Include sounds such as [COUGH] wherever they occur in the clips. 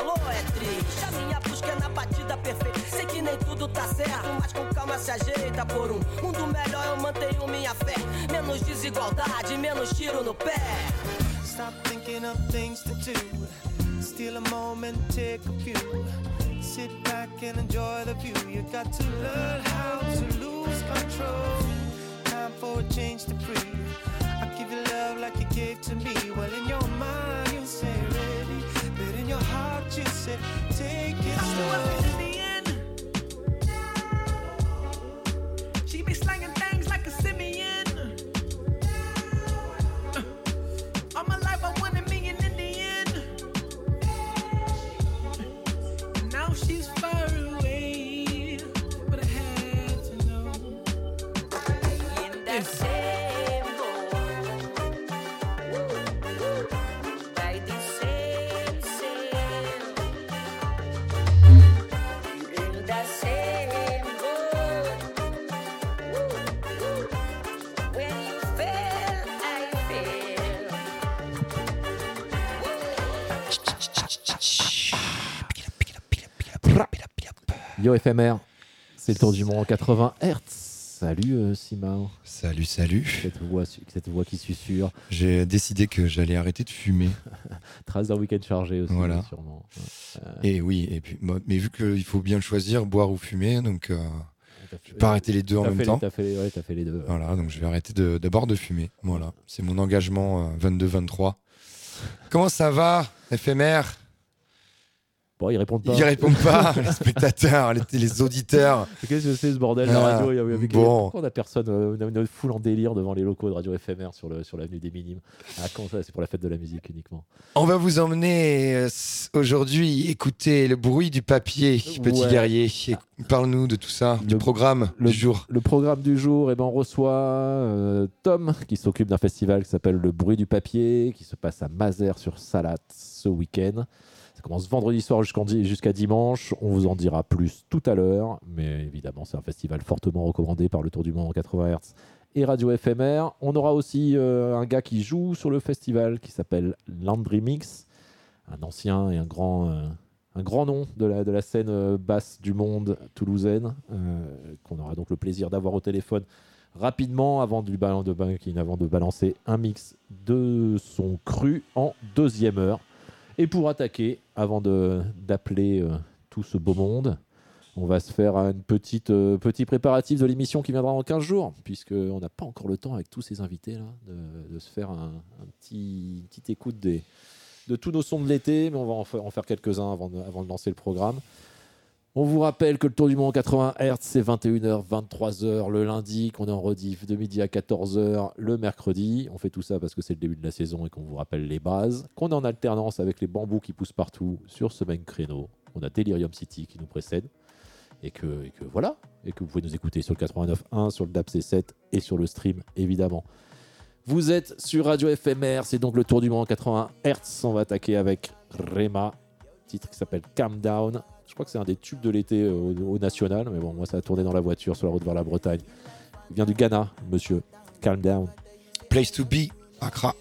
falou, é triste. A minha busca é na batida perfeita. Sei que nem tudo tá certo, mas com calma se ajeita por um mundo melhor. Eu mantenho minha fé. Menos desigualdade, menos tiro no pé. Stop thinking of things to do. Steal a moment, take a few. Sit back and enjoy the view. You got to learn how to lose control. Time for a change to breathe. I give you love like you gave to me. Yo FMR, c'est le tour du monde en 80 Hz. Salut euh, Simon, Salut, salut. cette voix, cette voix qui susurre. J'ai décidé que j'allais arrêter de fumer. [LAUGHS] Trace d'un week-end chargé aussi, Voilà. sûrement. Et oui, et puis, mais vu qu'il faut bien le choisir, boire ou fumer, donc euh, T'as fait- je vais pas arrêter les deux en même les- temps. T'as fait, les- ouais, t'as fait les deux. Voilà, donc je vais arrêter de- d'abord de, fumer. Voilà, c'est mon engagement euh, 22-23. Comment ça va, éphémère? Bon, ils répondent pas. Ils répondent pas, [LAUGHS] les spectateurs, les, les auditeurs. Qu'est-ce que c'est ce bordel la Ah, radio il y avait- avec- bon. Pourquoi on a personne euh, On a une foule en délire devant les locaux de radio éphémère sur le sur l'avenue des Minimes. Ah, comment ça C'est pour la fête de la musique uniquement. On va vous emmener euh, aujourd'hui écouter le bruit du papier, petit Ouais. guerrier. Parle-nous de tout ça, du programme le- du jour. Le programme du jour, eh ben, on reçoit euh, Tom qui s'occupe d'un festival qui s'appelle Le Bruit du Papier, qui se passe à Mazères sur Salat ce week-end. Ça commence vendredi soir jusqu'à dimanche. On vous en dira plus tout à l'heure. Mais évidemment, c'est un festival fortement recommandé par le Tour du Monde en 80 Hz et Radio FMR. On aura aussi euh, un gars qui joue sur le festival qui s'appelle Landry Mix, un ancien et un grand, euh, un grand nom de la, scène euh, basse du monde toulousaine, qu'on aura donc le plaisir d'avoir au téléphone rapidement avant de balancer un mix de son cru en deuxième heure. Et pour attaquer, avant d'appeler euh, tout ce beau monde, on va se faire une petite, euh, petit préparatif de l'émission qui viendra en 15 jours, puisqu'on n'a pas encore le temps avec tous ces invités là, de, se faire un, un petit, une petite écoute des, de tous nos sons de l'été, mais on va en faire, faire quelques-uns avant avant de lancer le programme. On vous rappelle que le Tour du Monde en 80 Hz, c'est 21h, 23h le lundi, qu'on est en rediff de midi à 14h le mercredi. On fait tout ça parce que c'est le début de la saison et qu'on vous rappelle les bases. Qu'on est en alternance avec les bambous qui poussent partout sur ce même créneau. On a Delirium City qui nous précède. Et que, voilà. Et que vous pouvez nous écouter sur le 89.1, sur le DAPC7 et sur le stream, évidemment. Vous êtes sur Radio FMR, c'est donc le Tour du Monde en 80 Hz. On va attaquer avec Rema, titre qui s'appelle Calm Down. Je crois que c'est un des tubes de l'été euh, au, au national, mais bon, moi ça a tourné dans la voiture sur la route vers la Bretagne. Il vient du Ghana, monsieur. Calm Down. Place to be, Accra.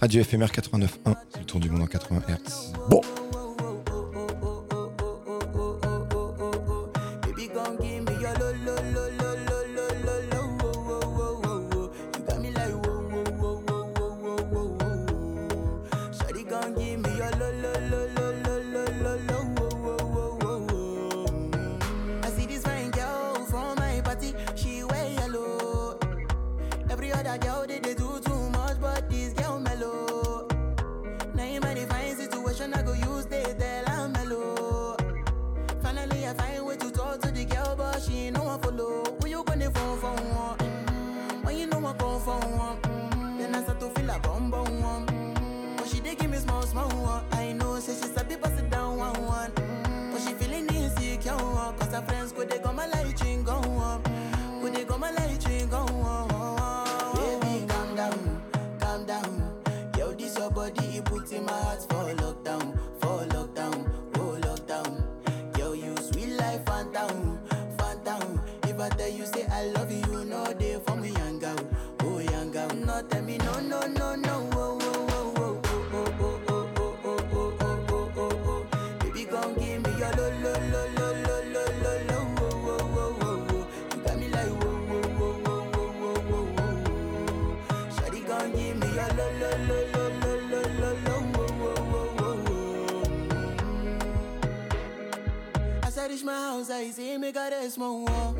Radio FMR 89.1, c'est le tour du monde en 80 Hz. Bon, my light my light. Baby, calm down, calm down. Yo, this your body, it puts in my I see se me a small amor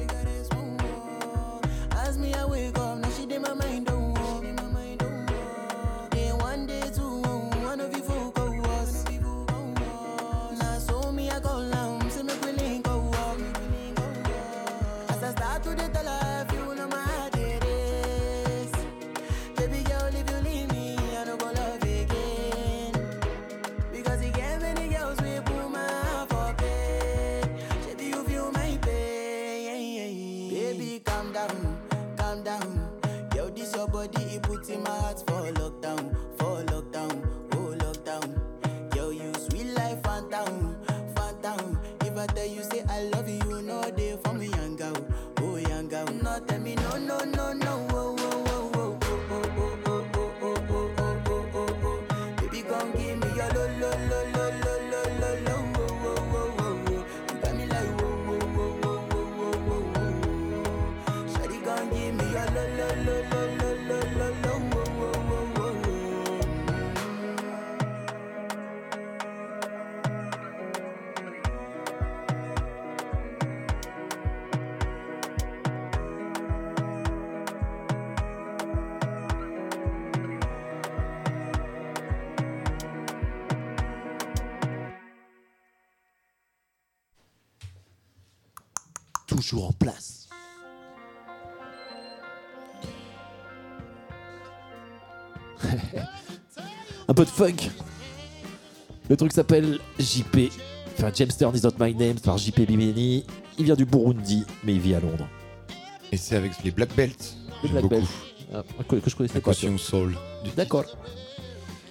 toujours en place. [LAUGHS] Un peu de funk. Le truc s'appelle JP, enfin James Turn is not my name par JP Bimini. Il vient du Burundi, mais il vit à Londres. Et c'est avec les Black Belts. Les Black Belts. Ah, que, je connaissais pas. Soul. D'accord.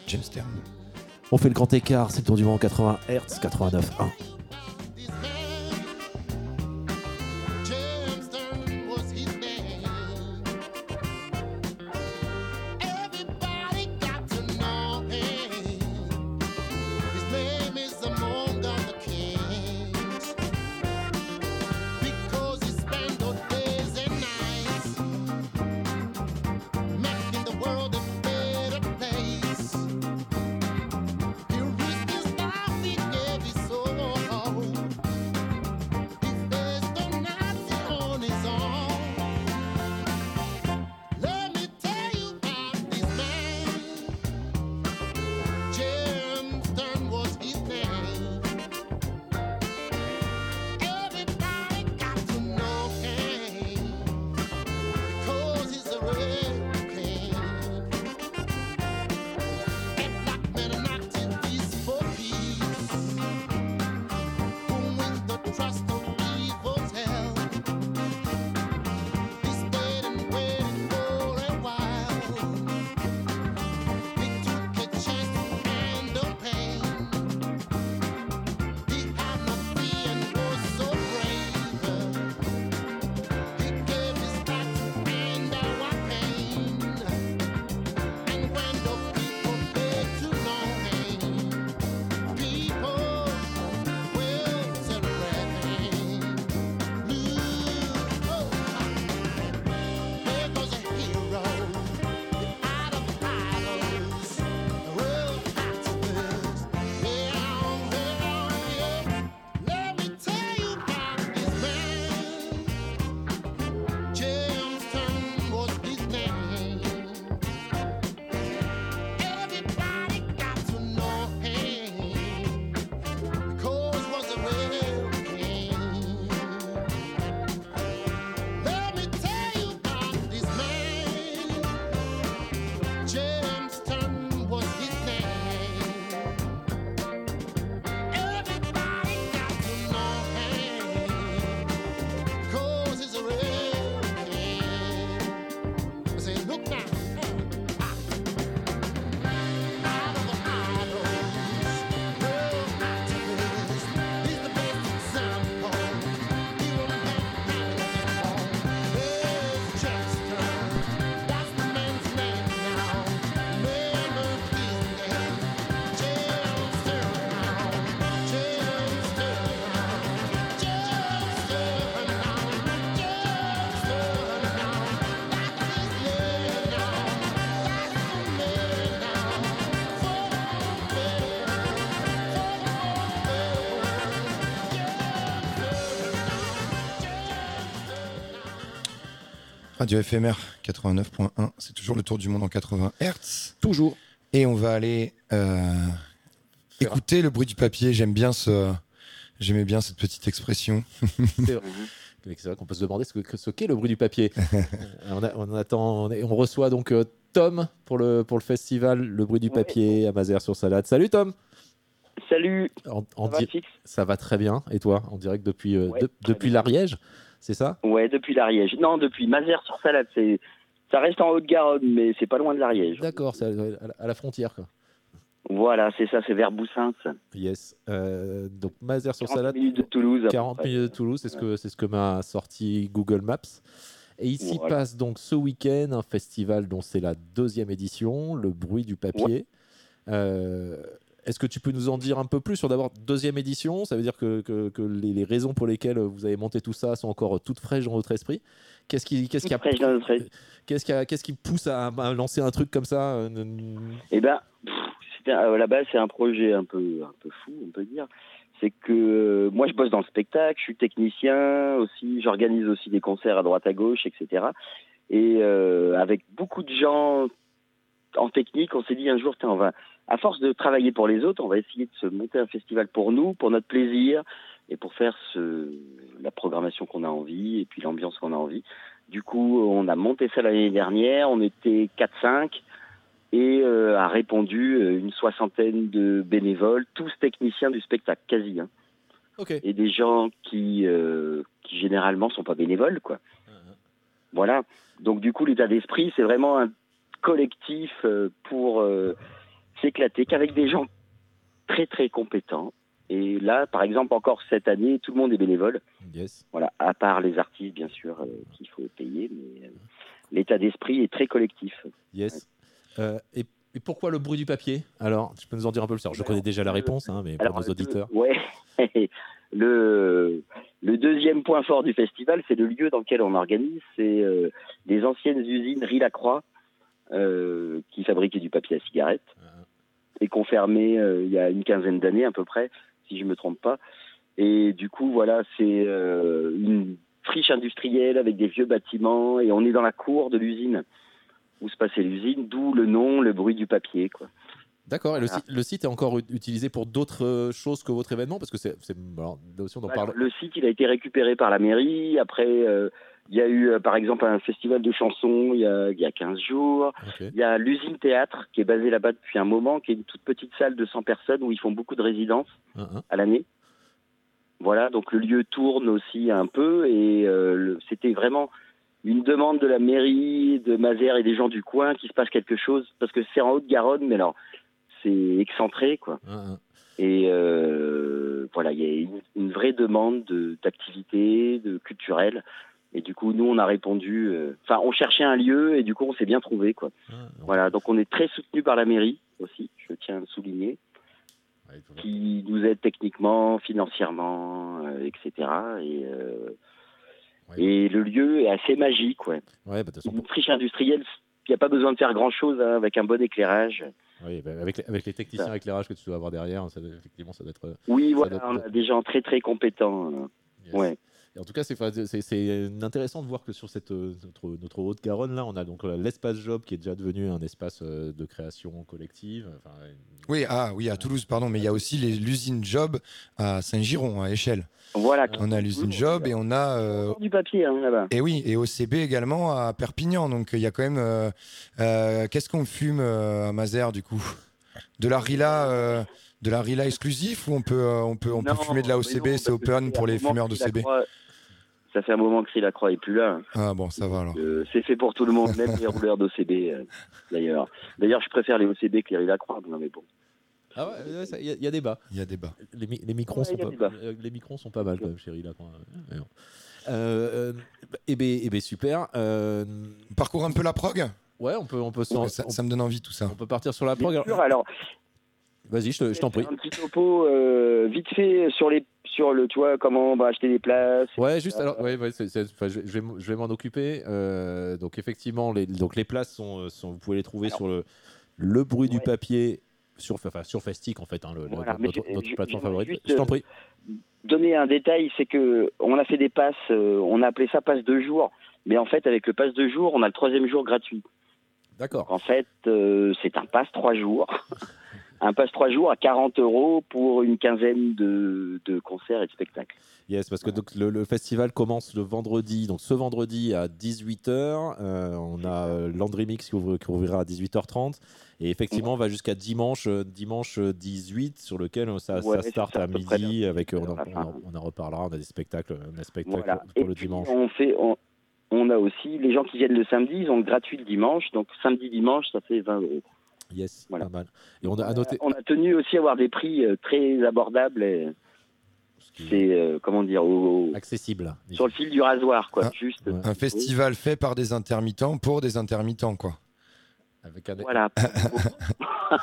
James Turn. On fait le grand écart, c'est le tour du monde 80 Hz, 89.1. Radio FMR 89.1, c'est toujours le tour du monde en 80 Hertz. Toujours. Et on va aller euh, écouter le bruit du papier. J'aime bien ce, j'aimais bien cette petite expression. C'est vrai [LAUGHS] qu'on peut se demander ce que- ce qu'est le bruit du papier. [LAUGHS] Euh, on, a- on attend, on, est- on reçoit donc euh, Tom pour le, pour le festival Le bruit du papier à Mazères sur Salade. Salut Tom Salut, en, en ça va di- fixe ça va très bien. Et toi? En direct depuis, euh, Ouais, de- très depuis bien. l'Ariège? C'est ça? Ouais, depuis l'Ariège. Non, depuis Mazères sur Salade. C'est, ça reste en Haute-Garonne, mais c'est pas loin de l'Ariège. D'accord, c'est à, la- frontière. Quoi. Voilà, c'est ça, c'est vers Boussins. Yes. Euh, donc Mazères sur 40 Salade. minutes de Toulouse. à peu 40 près. minutes de Toulouse, c'est ce que c'est ce que m'a sorti Google Maps. Et ici Voilà. passe donc ce week-end un festival dont c'est la deuxième édition, le bruit du papier. Euh, Est-ce que tu peux nous en dire un peu plus sur d'abord deuxième édition? Ça veut dire que, que- que les, les raisons pour lesquelles vous avez monté tout ça sont encore toutes fraîches dans votre esprit? Qu'est-ce qui, qu'est-ce qui, a- Toute fraîche dans notre esprit. qu'est-ce qui, a- qu'est-ce qui pousse à, à lancer un truc comme ça euh, Eh ben, pff, à la base, c'est un projet un peu, un peu fou, on peut dire. C'est que euh, moi, je bosse dans le spectacle, je suis technicien aussi, j'organise aussi des concerts à droite à gauche, etc. Et euh, avec beaucoup de gens en technique, on s'est dit un jour, tiens, on va, à force de travailler pour les autres, on va essayer de se monter un festival pour nous, pour notre plaisir, et pour faire ce, la programmation qu'on a envie, et puis l'ambiance qu'on a envie. Du coup, on a monté ça l'année dernière, on était 4-5, et euh, a répondu euh, une soixantaine de bénévoles, tous techniciens du spectacle, quasi, hein, et des gens qui, euh, qui généralement sont pas bénévoles, quoi. Voilà. Donc du coup, l'état d'esprit, c'est vraiment un collectif euh, pour euh, s'éclater, qu'avec des gens très très compétents. Et là, par exemple, encore cette année, tout le monde est bénévole. Yes. Voilà, à part les artistes, bien sûr, euh, qu'il faut payer, mais euh, l'état d'esprit est très collectif. Yes. Euh, et, et pourquoi le bruit du papier? Alors, tu peux nous en dire un peu plus? Alors, je connais déjà la réponse, hein, mais pour Alors, nos auditeurs. ouais. [LAUGHS] le, le deuxième point fort du festival, c'est le lieu dans lequel on organise. C'est les anciennes usines Riz-la-Croix euh, qui fabriquaient du papier à cigarette et qu'on fermé euh, il y a une quinzaine d'années à peu près, si je me trompe pas. Et du coup, voilà, c'est euh, une friche industrielle avec des vieux bâtiments et on est dans la cour de l'usine où se passait l'usine, d'où le nom, le bruit du papier, quoi. D'accord, et le, site, le site est encore utilisé pour d'autres euh, choses que votre événement? Parce que c'est. parle. le site, il a été récupéré par la mairie. Après, euh, il y a eu, euh, par exemple, un festival de chansons il y a, il y a 15 jours. Il y a l'usine théâtre qui est basée là-bas depuis un moment, qui est une toute petite salle de 100 personnes où ils font beaucoup de résidences Un, un. à l'année. Voilà, donc le lieu tourne aussi un peu et euh, c'était vraiment une demande de la mairie, de Mazères et des gens du coin qu'il se passe quelque chose parce que c'est en Haute-Garonne, mais alors c'est excentré quoi. Un. Et euh, voilà, il y a une, une vraie demande de- d'activité, de, culturelle. Et du coup, nous, on a répondu. euh, Enfin, on cherchait un lieu et du coup, on s'est bien trouvé, quoi. un. Voilà, donc on est très soutenu par la mairie aussi, je tiens à le souligner, Ouais, qui nous aide techniquement, financièrement, euh, etc. Et, euh, Ouais. et le lieu est assez magique, ouais. Ouais, bah, Une friche industrielle, il n'y a pas besoin de faire grand-chose hein, avec un bon éclairage. oui, bah, avec, les, avec les techniciens éclairage que tu dois avoir derrière, ça, effectivement, ça doit être. euh, Oui, Ça voilà, on a des gens très très compétents. euh, yes. Ouais. Et en tout cas, c'est intéressant de voir que sur cette, euh, notre, notre Haute-Garonne, là, on a donc euh, l'espace job qui est déjà devenu un espace euh, de création collective. Enfin, une- Oui, ah oui, à Toulouse, pardon, mais il y a aussi l'usine Job à Saint-Giron, à échelle. Voilà. On a l'usine Job et on a. euh, du papier hein, là-bas. et oui, et OCB également à Perpignan. Donc il y a quand même. euh, euh, Qu'est-ce qu'on fume euh, à Mazères du coup? De la Rila, euh, de la Rila exclusif ou on peut, on peut, on peut fumer de la OCB, c'est open pour les fumeurs d'OCB. Lacroix- Ça fait un moment que Lacroix est plus là. Ah bon, ça va alors. Euh, c'est fait pour tout le monde, même les [LAUGHS] rouleurs d'OCB euh, d'ailleurs. D'ailleurs, je préfère les OCB que les Lacroix. Non mais bon. Ah ouais, il y, y a débat. Il y a débat. Les, mi- les microns Ouais, sont il y a pas, débat. euh, les microns sont pas mal quand même, chérie là. quand- euh, eh ben, eh ben, super. Euh, On parcourt un peu la prog? Ouais, on peut, on peut, s'en- ça, on, ça me donne envie tout ça. on peut partir sur la prog. Alors, sûr, alors, Vas-y, je te- je t'en prie. un petit topo euh, vite fait sur les sur le, tu vois, comment on va acheter des places. Ouais, juste alors, ouais, ouais, c'est- c'est- enfin, je, je vais, m- je vais m'en occuper. Euh, donc effectivement, les, donc les places sont, euh, sont- vous pouvez les trouver sur le le bruit du ouais. papier sur, enfin, sur Festic en fait, hein, le- le- Voilà, mais notre, je- notre je- plateforme favorite. juste, Je t'en euh, prie. Donner un détail, c'est que on a fait des passes, euh, on a appelé ça passe de jour, mais en fait avec le passe de jour, on a le troisième jour gratuit. D'accord. En fait, euh, c'est un passe trois jours. [LAUGHS] un passe trois jours à 40 euros pour une quinzaine de, de concerts et de spectacles. Yes, parce que donc, le, le festival commence le vendredi, donc ce vendredi à 18h. on a euh, Landry Mix qui, ouvre- qui ouvrira à 18h30. Et effectivement, on va jusqu'à dimanche, euh, dimanche euh, 18, sur lequel euh, ça, Ouais, ça start ça, à midi. Avec, euh, on, en, à la fin. on en- on en reparlera. On a des spectacles, on a des spectacles Voilà. pour Et le puis, dimanche. on fait, on, on a aussi les gens qui viennent le samedi, ils ont le gratuit le dimanche. Donc samedi dimanche, ça fait 20 euros. Yes, Voilà. pas mal. Et on a à noter. On a tenu aussi à avoir des prix euh, très abordables. et C'est euh, comment dire au- au- accessible. sur le fil du rasoir, quoi. Ah, Juste. ouais. Un festival fait par des intermittents pour des intermittents, quoi. Avec un, Voilà. [LAUGHS]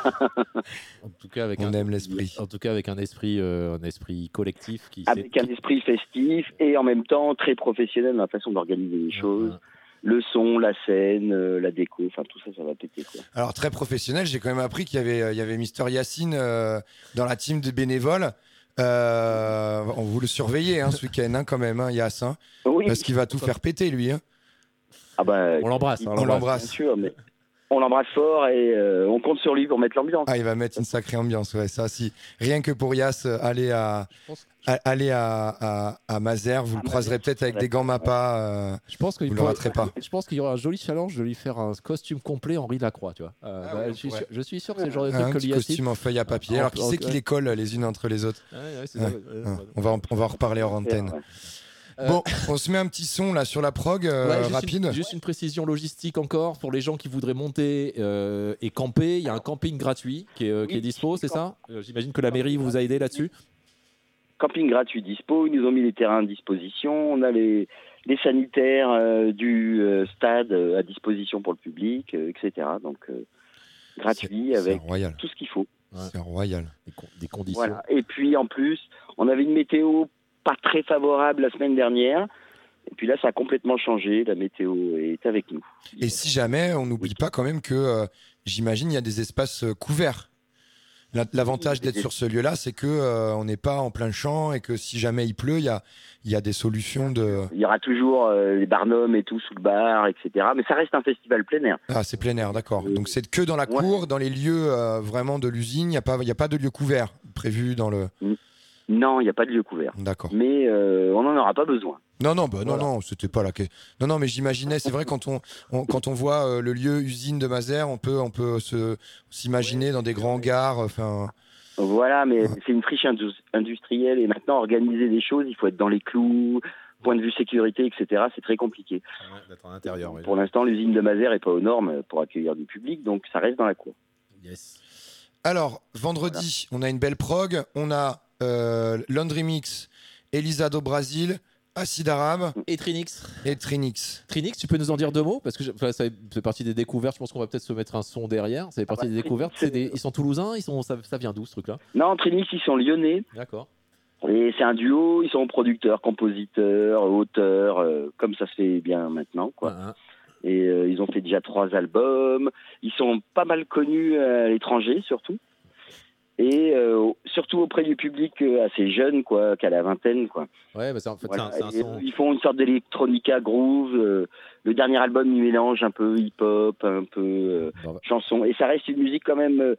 en tout cas, avec On un, aime l'esprit. en tout cas, avec un esprit, euh, un esprit collectif qui. Avec un esprit festif et en même temps très professionnel dans la façon d'organiser les choses. Le son, la scène, euh, la déco, enfin tout ça, ça va péter. Quoi. Alors très professionnel, j'ai quand même appris qu'il y avait, euh, il y avait Mister Yacine euh, dans la team de bénévoles. Euh, on vous le surveillez hein, ce week-end hein, quand même, hein, Yass, hein, Oui, parce qu'il va tout faire péter lui. hein. ah bah, On l'embrasse. On bien l'embrasse. sûr, mais on l'embrasse fort et euh, on compte sur lui pour mettre l'ambiance. Ah, il va mettre une sacrée ambiance, ouais, ça si. Rien que pour Yass, euh, aller à, à- aller à, à, à vous le croiserez peut-être avec des gants Mappa. euh, Je pense qu'il vous le raterez pas. Je pense qu'il y aura un joli challenge de lui faire un costume complet Henri Lacroix, tu vois. Euh, Ah bah, je, suis sûr, je suis sûr que c'est le genre de un truc que petit Yacine- costume en feuille à papier. Ah, Alors qui c'est qui les colle les unes entre les autres Ouais, ouais, c'est Ouais, ça, ouais, ouais. on, va en, on va en reparler hors antenne. Euh, Bon, on se met un petit son là sur la prog euh, Ouais, juste rapide. Une, juste une précision logistique encore pour les gens qui voudraient monter euh, et camper. Il y a un camping gratuit qui est, euh, qui est Oui, dispo, c'est ça Euh, J'imagine que la mairie vous a aidé là-dessus. Camping gratuit dispo, ils nous ont mis les terrains à disposition, on a les, les sanitaires euh, du euh, stade euh, à disposition pour le public, euh, etc. Donc euh, gratuit avec royal. tout ce qu'il faut. Ouais. C'est royal. Des, con- des conditions. Voilà. Et puis en plus, on avait une météo pas très favorable la semaine dernière. Et puis là, ça a complètement changé. La météo est avec nous. Et si jamais, on n'oublie pas quand même que euh, j'imagine il y a des espaces euh, couverts. La- L'avantage d'être sur ce lieu-là, c'est que euh, on n'est pas en plein champ et que si jamais il pleut, il y a, il y a des solutions de. Il y aura toujours euh, les barnums et tout sous le bar, etc. Mais ça reste un festival plein air. Ah, c'est plein air, d'accord. Donc c'est que dans la ouais. cour, dans les lieux euh, vraiment de l'usine, il n'y a, pas- il y a pas de lieu couvert prévu dans le. Non, il n'y a pas de lieu couvert. D'accord. Mais euh, on n'en aura pas besoin. Non, non, bah, non, Voilà. non, c'était pas la question. Non, non, mais j'imaginais, c'est vrai, quand on, on- quand on voit euh, le lieu usine de Mazères, on peut, on peut s'imaginer dans des grands. Enfin, Voilà, mais c'est une friche indus- industrielle. Et maintenant, organiser des choses, il faut être dans les clous, point de vue sécurité, etc. C'est très compliqué. Ouais, en intérieur. Pour l'instant, l'usine de Mazères n'est pas aux normes pour accueillir du public, donc ça reste dans la cour. Yes. Alors, vendredi, on a une belle prog. On a Laundry Mix, Elisa do Brasil, Acid Arabe Et Trinix et Trinix. Trinix, tu peux nous en dire deux mots? Parce que je- enfin, ça fait partie des découvertes. Je pense qu'on va peut-être se mettre un son derrière. Ça fait partie bah, des découvertes. Trinix, C'est des- Ils sont toulousains ils sont... ça, ça vient d'où ce truc-là? Non, Trinix, ils sont lyonnais. D'accord. Et c'est un duo, ils sont producteurs, compositeurs, auteurs, euh, comme ça se fait bien maintenant. quoi. Ouais, hein. Et euh, ils ont fait déjà trois albums. Ils sont pas mal connus à l'étranger, surtout. Et euh, surtout auprès du public euh, assez jeune, quoi, qu'à la vingtaine, quoi. Ouais, bah, en fait, Voilà. un, son. Ils font une sorte d'électronica groove. euh, le dernier album, il mélange un peu hip-hop, un peu Bon, bah, chanson. Et ça reste une musique quand même,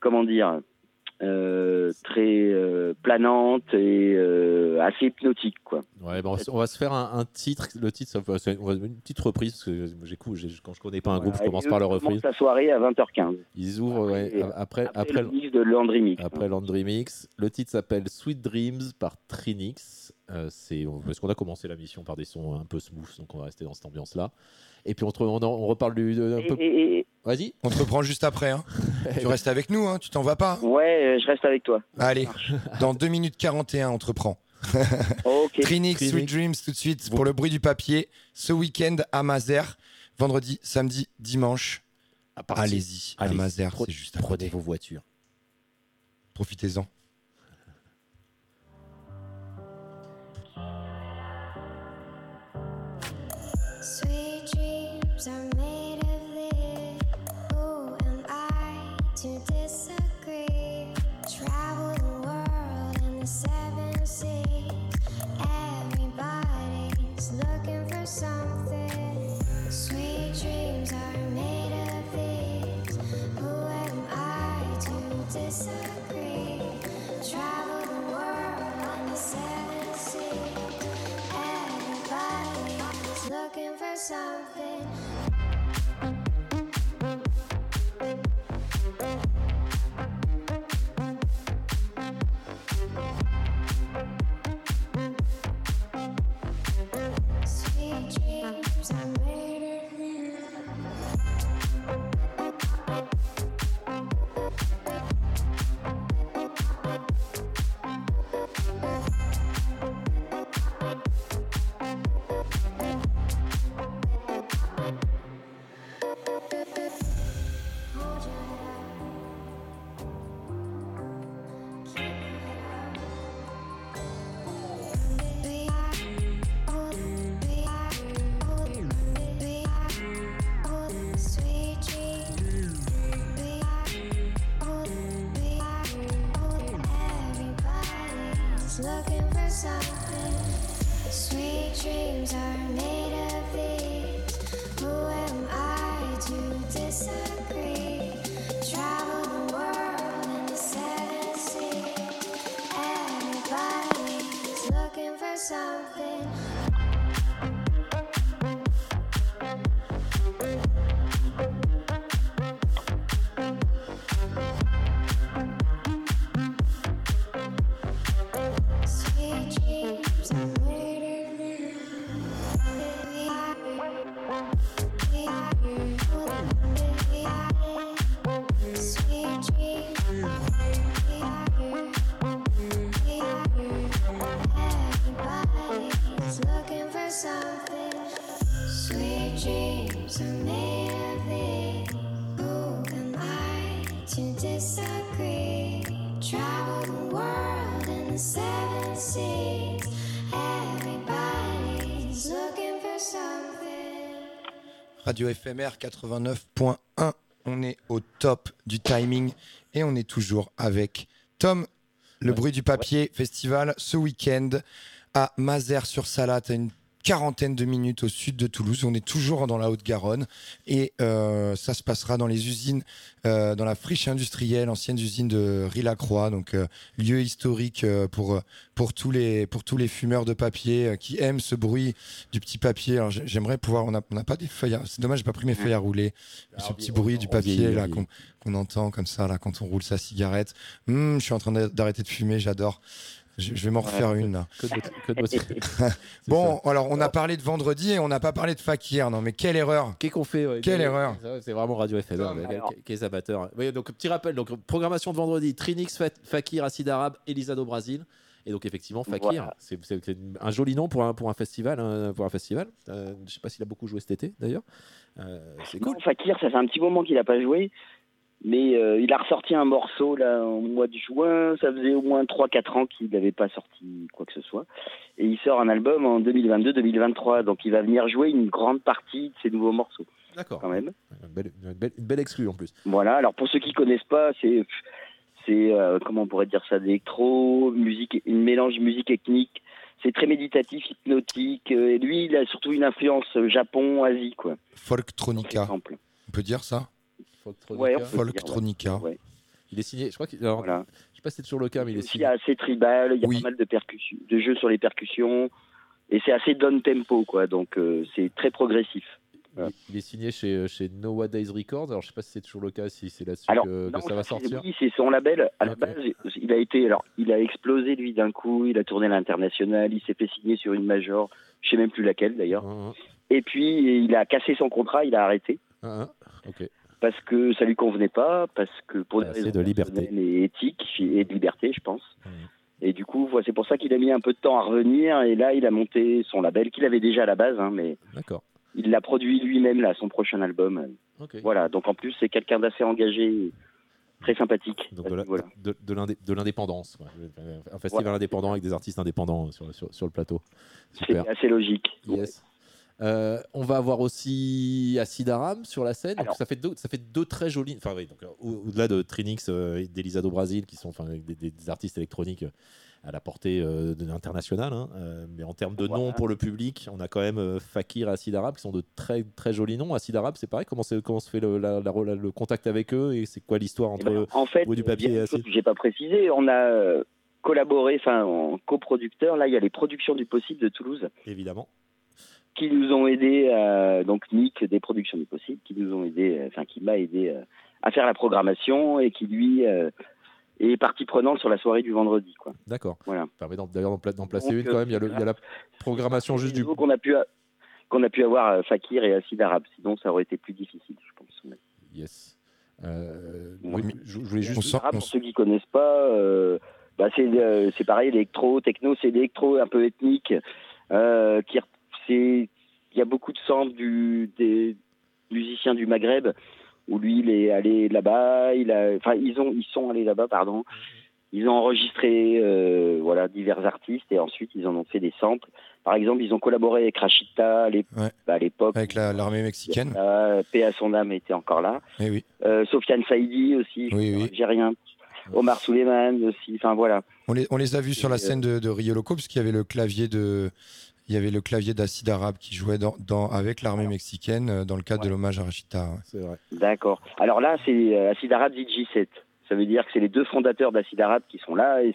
comment dire, euh, très euh, planante et euh, assez hypnotique, quoi. Ouais, bah, on, va se faire un, un titre. Le titre, on va- une petite reprise. Parce que j'écoute, quand je connais pas un groupe, je commence par la reprise. la soirée à 20h15. Ils ouvrent ouais, après, Après, après, le mix de Landry Mix. après Landry Mix. Le titre s'appelle Sweet Dreams par Trinix. C'est parce qu'on a commencé la mission par des sons un peu smooth, donc on va rester dans cette ambiance-là. Et puis on, on, on reparle du. un Et- peu... et- et- Vas-y. On te reprend juste après. Hein. [LAUGHS] tu restes avec nous, hein, tu t'en vas pas. ouais, euh, je reste avec toi. Allez, [LAUGHS] dans 2 minutes 41, on te reprend. Ok. [LAUGHS] Trinix, Trinix. Sweet Dreams tout de suite pour le bruit du papier. Ce week-end à Mazères, vendredi, samedi, dimanche. Allez-y, à Allez, pre- c'est juste à Prenez vos voitures. Profitez-en. Sweet something. Radio FMR 89.1. On est au top du timing et on est toujours avec Tom, le bruit du papier festival ce week-end à Mazères-sur-Salate, à une quarantaine de minutes au sud de Toulouse. On est toujours dans la Haute-Garonne et euh, ça se passera dans les usines, euh, dans la friche industrielle, ancienne usine de Rilacroix, donc euh, lieu historique euh, pour, euh, pour, tous les, pour tous les fumeurs de papier euh, qui aiment ce bruit du petit papier. Alors, j'ai- j'aimerais pouvoir, on n'a pas des feuilles, à- c'est dommage, j'ai pas pris mes feuilles à rouler. Ah, ce petit bruit du papier là on qu'on qu'on entend comme ça là quand on roule sa cigarette. Hum, je suis en train d'a- d'arrêter de fumer, j'adore. Je, je vais m'en refaire une là. Que de beauté- que de beauté. [LAUGHS] C'est Bon, ça. alors on a parlé de vendredi et on n'a pas parlé de Fakir. Non mais quelle erreur Qu'est-ce qu'on fait ouais, Quelle quel- erreur. c'est- vraiment Radio quel- alors- quels amateurs. Oui, donc petit rappel, donc programmation de vendredi, Trinix, Fa- Fakir, Acide Arabe, Elisa do Brasil. Et donc effectivement Fakir, Voilà. c'est un joli nom pour un, pour un festival. hein, pour un festival. Euh, je sais pas s'il a beaucoup joué cet été d'ailleurs. Euh, c'est cool. Fakir, ça fait un petit moment qu'il n'a pas joué, mais euh, il a ressorti un morceau là au mois de juin. Ça faisait au moins 3-4 ans qu'il n'avait pas sorti quoi que ce soit. Et il sort un album en 2022-2023, donc il va venir jouer une grande partie de ses nouveaux morceaux D'accord. quand même. Une belle, une belle, une belle exclue en plus. Voilà, alors pour ceux qui connaissent pas, c'est c'est euh, comment on pourrait dire ça? D'électro, musique, une mélange musique ethnique. C'est très méditatif, hypnotique. euh, Et lui, il a surtout une influence euh, Japon-Asie, quoi. Folktronica, Exemple. on peut dire ça? Folktronica. Ouais, on peut- Folktronica. Ouais. Il est signé, je crois qu'il. alors, Voilà. Je sais pas si c'est toujours le cas, mais il est C'est aussi signé. assez tribal, il y a Oui. pas mal de percussions, de jeux sur les percussions, et c'est assez down tempo, quoi. Donc euh, c'est très progressif. Il est, il est signé chez, chez Nowadays Records. Alors je sais pas si c'est toujours le cas, si c'est là-dessus Alors, que, ça va c'est- sortir. oui, c'est son label. À la base, il a été, alors, il a explosé lui d'un coup. Il a tourné à l'international. Il s'est fait signer sur une major, je sais même plus laquelle d'ailleurs. Hein, Et puis il a cassé son contrat. Il a arrêté hein, hein, ok. Parce que ça lui convenait pas, parce que pour des Assez raisons de liberté. et éthiques et de liberté, je pense. Mhm. Et du coup, voilà, c'est pour ça qu'il a mis un peu de temps à revenir. Et là, il a monté son label qu'il avait déjà à la base, hein, mais il l'a produit lui-même là, son prochain album. Voilà. Donc en plus, c'est quelqu'un d'assez engagé, très sympathique. Donc de l'indépendance. quoi. Un festival Voilà. indépendant avec des artistes indépendants sur, sur, sur le plateau. C'est assez logique. Yes. Euh, on va avoir aussi Acid Aram sur la scène. Donc ça, fait deux, ça fait deux très jolis. Enfin, oui, donc, euh, au- au-delà de Trinix euh, et d'Elisa do Brasil, qui sont enfin, des, artistes électroniques euh, à la portée euh, de l'international. hein, euh, mais en termes de Voilà. noms pour le public, on a quand même euh, Fakir et Acid Arab qui sont de très, très jolis noms. Acid Arab, c'est pareil. Comment, comment se fait le, la- la- la- le contact avec eux et c'est quoi l'histoire Eh entre. ben, en fait, du papier et que j'ai pas précisé. On a euh, collaboré, enfin, en coproducteur. Là, il y a les productions du possible de Toulouse Évidemment. Qui nous ont aidés, euh, donc Nick des productions du possible, qui nous ont aidés, euh, enfin, qui m'a aidé euh, à faire la programmation et qui lui est partie prenante sur la soirée du vendredi, quoi. D'accord. Voilà. Permet d'ailleurs d'en pla- d'en placer Donc, une quand même. Il y, a le- il y a la programmation juste du. Qu'on a pu qu'on a pu avoir Fakir et Acide Arabe. Sinon, ça aurait été plus difficile, je pense. Yes. Euh, Oui, oui, je, je voulais juste. Pour ceux qui connaissent pas, euh, bah, c'est euh, pareil, électro, techno, c'est électro un peu ethnique. Qui, c'est, il y a beaucoup de samples du, des musiciens du Maghreb où lui il est allé là-bas, il a, enfin ils ont, ils sont allés là-bas, pardon. Ils ont enregistré euh, voilà divers artistes et ensuite ils en ont fait des samples. Par exemple, ils ont collaboré avec Rachita à l'ép- Ouais. bah, l'époque. Avec la- l'armée mexicaine. Euh, Paix à son âme était encore là. Eh oui. Euh, Sofiane Saïdi aussi, Oui, oui. algérien. Omar Souleyman aussi. Enfin voilà. On les, on les a vus sur la scène de, de Rio Loco parce qu'il y avait le clavier de. Il y avait le clavier d'Acide Arabe qui jouait dans, dans- avec l'armée mexicaine euh, dans le cadre de l'hommage à Rachita. ouais. C'est vrai. D'accord. Alors là, c'est euh, Acid Arabe DJ7. Ça veut dire que c'est les deux fondateurs d'Acid Arabe qui sont là et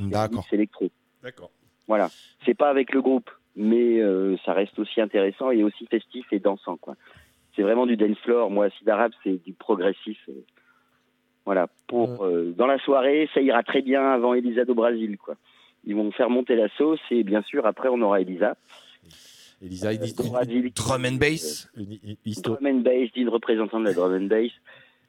c'est Electro. D'accord. Voilà. C'est pas avec le groupe, mais euh, ça reste aussi intéressant et aussi festif et dansant. quoi. C'est vraiment du dance floor. Moi, Acid Arabe, c'est du progressif. euh, voilà. Pour euh, dans la soirée, ça ira très bien avant Elisa do Brasil. Quoi. Ils vont faire monter la sauce et bien sûr après on aura Elisa. Elisa, il dit- Do Brasil, Drum and bass. une, une histoire Drum and bass, dit une représentante de la drum and bass.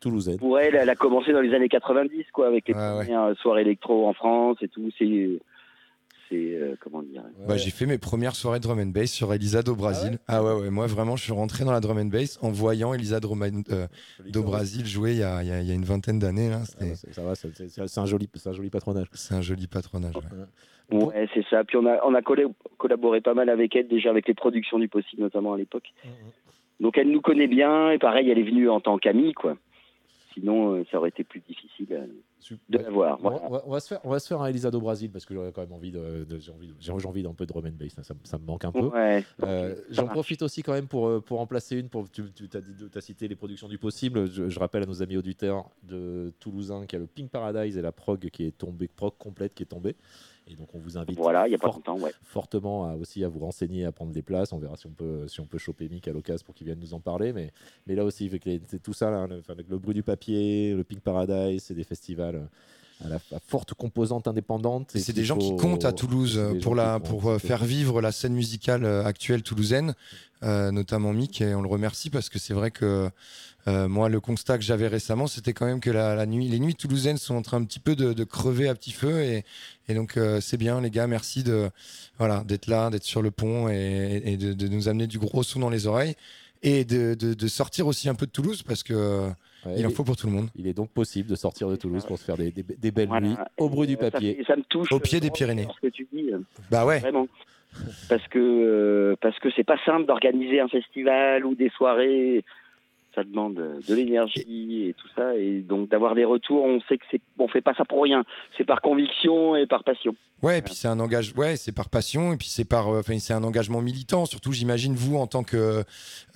toulousaine. pour elle, elle a commencé dans les années 90, quoi, avec les ouais. premières soirées électro en France et tout. C'est, euh, comment dire Bah, j'ai fait mes premières soirées drum and bass sur Elisa do Brasil. Ah ouais, ouais, moi vraiment, je suis rentré dans la drum and bass en voyant Elisa do, euh, do Brasil jouer il y a, il y a- il y a une vingtaine d'années. là. Ah, bah, c'est- ça va, c'est- c'est c'est un joli, c'est un joli patronage. C'est un joli patronage. Ouais. C'est ça. Puis on a, on a collé- collaboré pas mal avec elle, déjà avec les productions du possible, notamment à l'époque. Donc elle nous connaît bien et pareil, elle est venue en tant qu'amie, quoi. Sinon, euh, ça aurait été plus difficile euh, de la voir. On, Voilà. va- on va, on va se faire, on va se faire un Elisa do Brasil parce que j'aurais quand même envie de, de- j'ai envie, d'un peu de drum and bass. Ça, ça me manque un peu. Ouais. Euh, J'en profite aussi quand même pour, pour en placer une. Pour, tu as, cité les productions du possible. Je, je rappelle à nos amis auditeurs de Toulousain qu'il y a le Pink Paradise et la prog qui est tombée, prog complète qui est tombée. Et donc on vous invite Voilà, a pas fort- longtemps, ouais. fortement à, aussi à vous renseigner, à prendre des places. On verra si on peut, si on peut choper Mick à l'occasion pour qu'il vienne nous en parler. Mais, mais là aussi, les- c'est tout ça, là, le, avec le bruit du papier, le Pink Paradise, c'est des festivals euh, à la, à forte composante indépendante. C'est des gens qui comptent à Toulouse euh, pour, la, pour euh, faire vivre la scène musicale euh, actuelle toulousaine, euh, notamment Mick, et on le remercie parce que c'est vrai que euh, moi, le constat que j'avais récemment, c'était quand même que la, la nuit, les nuits toulousaines sont en train un petit peu de, de crever à petit feu, et, et donc euh, c'est bien, les gars, merci de voilà d'être là, d'être sur le pont et, et de, de nous amener du gros son dans les oreilles. Et de, sortir aussi un peu de Toulouse parce que Ouais, il en faut pour tout le monde. Il est donc possible de sortir de Toulouse pour se faire des, des- des belles Voilà. nuits au bruit du Euh, ça papier. Ça, me touche. Au pied des euh, Pyrénées. Ce que tu dis. euh, Bah ouais. Vraiment. Parce que euh, parce que c'est pas simple d'organiser un festival ou des soirées. Ça demande de l'énergie et tout ça. Et donc d'avoir des retours, on sait que c'est on fait pas ça pour rien. C'est par conviction et par passion. Ouais, et puis c'est un engagement, ouais, c'est par passion, et puis c'est par, euh, enfin, c'est un engagement militant. Surtout, j'imagine vous en tant que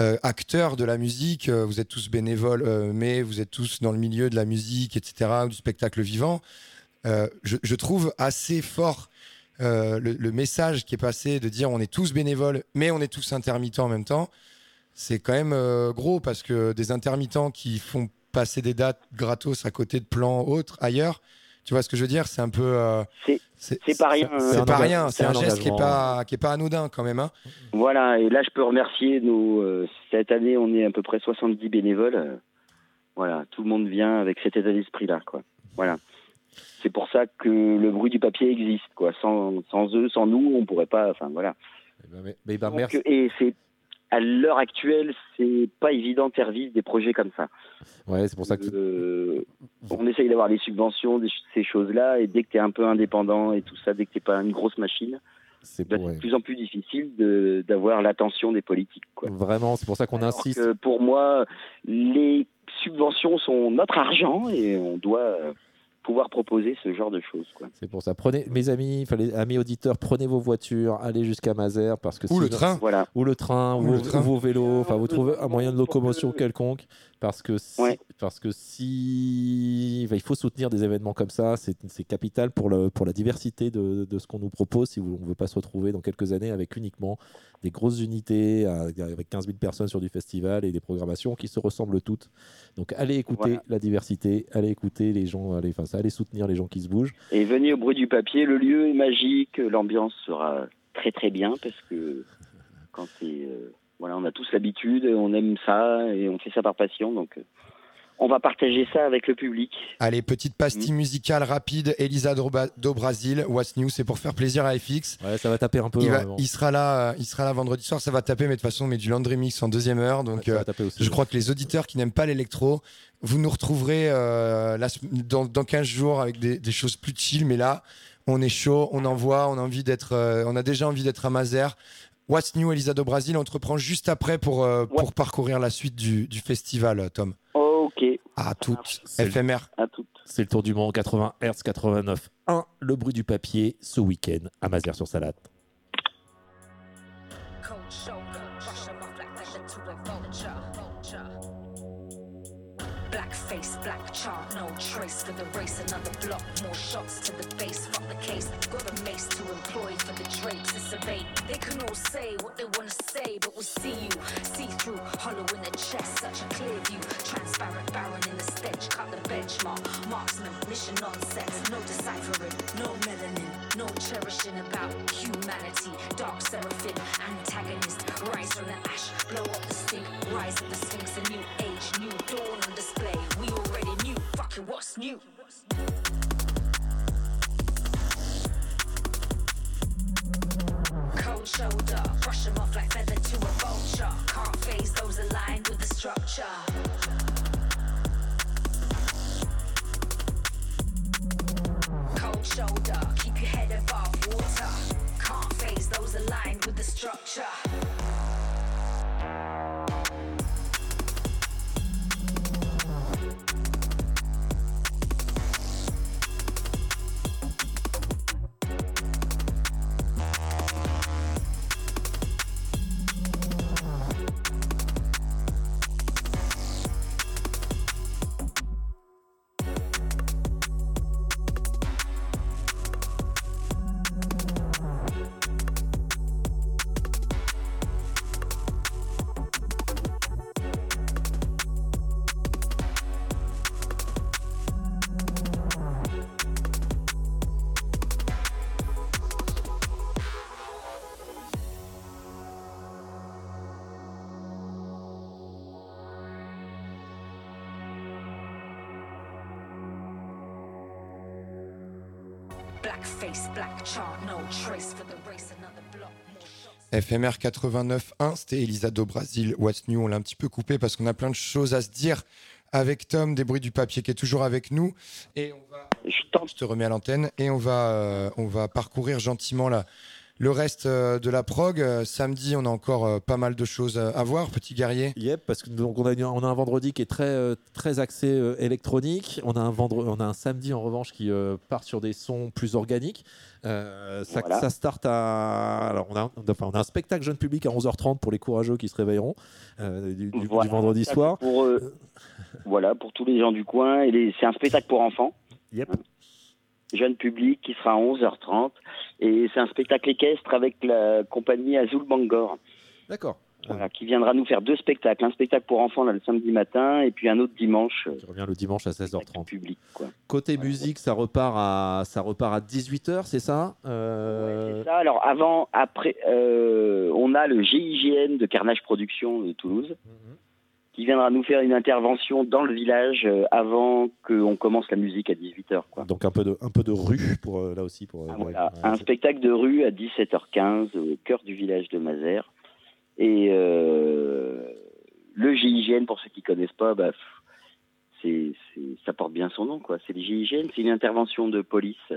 euh, acteur de la musique, euh, vous êtes tous bénévoles, mais vous êtes tous dans le milieu de la musique, etc., du spectacle vivant. Je, je trouve assez fort le, le message qui est passé de dire on est tous bénévoles, mais on est tous intermittents en même temps. C'est quand même gros parce que des intermittents qui font passer des dates gratos à côté de plans autres ailleurs. Tu vois ce que je veux dire? C'est un peu. euh, C'est- c'est pas rien. C'est un pas rien. c'est un, un geste qui est pas qui est pas anodin quand même. Hein. Voilà. Et là, je peux remercier nos. euh, cette année, on est à peu près 70 bénévoles. euh, voilà, tout le monde vient avec cet état d'esprit-là, quoi. Voilà. C'est pour ça que le bruit du papier existe, quoi. Sans, sans eux, sans nous, on pourrait pas. Enfin, voilà. Eh ben, mais- mais ben, Donc, merci. et c'est à l'heure actuelle, c'est pas évident de faire vivre des projets comme ça. Ouais, c'est pour ça que Euh, on essaye d'avoir des subventions, des ces choses-là, et dès que tu es un peu indépendant et tout ça, dès que t'es pas une grosse machine, C'est bah, ouais. de plus en plus difficile de- d'avoir l'attention des politiques. Quoi. Vraiment, c'est pour ça qu'on insiste. que pour moi, les subventions sont notre argent et on doit euh, pouvoir proposer ce genre de choses. Quoi. C'est pour ça. Prenez, mes amis, amis auditeurs, prenez vos voitures, allez jusqu'à Mazères parce que Ou le train. Voilà. ou le train, ou, Ou le vos- train. vos vélos. Enfin, vous trouvez un moyen de locomotion quelconque parce que si, Ouais. parce que si, il faut soutenir des événements comme ça. C'est capital pour le pour la diversité de, de ce qu'on nous propose. Si vous- on ne veut pas se retrouver dans quelques années avec uniquement des grosses unités avec 15 000 personnes sur du festival et des programmations qui se ressemblent toutes. Donc, allez écouter Voilà. la diversité, allez écouter les gens, allez, enfin, ça, soutenir les gens qui se bougent. Et venez au bruit du papier, le lieu est magique, l'ambiance sera très très bien parce que quand c'est euh, voilà, on a tous l'habitude, on aime ça et on fait ça par passion, donc euh, on va partager ça avec le public. Allez, petite pastille musicale rapide. Elisa Droba- do Brasil, What's New, c'est pour faire plaisir à FX. Ouais, ça va taper un peu. Il, va- il sera là, euh, il sera là vendredi soir. Ça va taper, mais de toute façon, on met du Landry Mix en deuxième heure. Donc, Ouais, ça va euh, taper aussi. je crois que les auditeurs qui n'aiment pas l'électro, vous nous retrouverez euh, la dans, dans 15 jours avec des, des choses plus chill. Mais là, on est chaud, on envoie, on a envie d'être, euh, on a déjà envie d'être à Mazères. What's New, Elisa do Brasil. On te reprend juste après pour, euh, pour parcourir la suite du, du festival, Tom. À toutes. C'est le- FMR. à toutes. C'est le tour du monde 80 Hz 89 1 le bruit du papier ce week-end à Mazères sur Salade. Face, black chart, no trace for the race. Another block, more shots to the base. Fuck the case, got a mace to employ for the drapes. It's a bait. They can all say what they wanna say, but we'll see you. See through, hollow in the chest, such a clear view. Benchmark. Marksman, mission nonsense. No deciphering, no melanin, no cherishing about humanity. Dark seraphim, antagonist. Rise from the ash, blow up the stink. Rise of the sphinx, a new age, new dawn on display. We already knew. Fucking what's new? Cold shoulder, brush 'em off like feather to a vulture. Can't phase those aligned with the structure. Cold shoulder, keep your head above water. Can't phase those aligned with the structure. FMR 89.1, c'était Elisa do Brasil, What's New? On l'a un petit peu coupé parce qu'on a plein de choses à se dire avec Tom, des bruits du papier qui est toujours avec nous. Et on va, Je je te remets à l'antenne et on va, euh, on va parcourir gentiment la, le reste euh, de la prog. Euh, samedi, on a encore euh, pas mal de choses à voir, petit guerrier. Yep, parce que donc on a, une- on a un vendredi qui est très, très axé électronique. On a, un vendre, on a un samedi en revanche qui part sur des sons plus organiques. Euh, ça, Voilà. ça start à. Alors on a, un- enfin, on a un spectacle jeune public à 11h30 pour les courageux qui se réveilleront euh, du, du- du Voilà. vendredi soir. Pour, euh, voilà, pour tous les gens du coin. C'est un spectacle pour enfants, Yep. Jeune public, qui sera à 11h30. Et c'est un spectacle équestre avec la compagnie Azul Bangor, D'accord. voilà, qui viendra nous faire deux spectacles. Un spectacle pour enfants là, le samedi matin et puis un autre dimanche. Qui revient le dimanche à spectacle 16h30. public. Quoi. Côté musique, ça repart à, ça repart à 18h, c'est ça Euh, C'est ça. Alors avant, après, euh, on a le GIGN de Carnage Production de Toulouse Mhm. Qui viendra nous faire une intervention dans le village euh, avant qu'on commence la musique à 18h. Quoi. Donc un peu de, un peu de rue pour euh, là aussi pour. euh, Ah, ouais, voilà. ouais, un spectacle de rue à 17h15 au cœur du village de Mazères. Et euh, le GIGN, pour ceux qui connaissent pas, bah, c'est, ça porte bien son nom. quoi. C'est le GIGN, c'est une intervention de police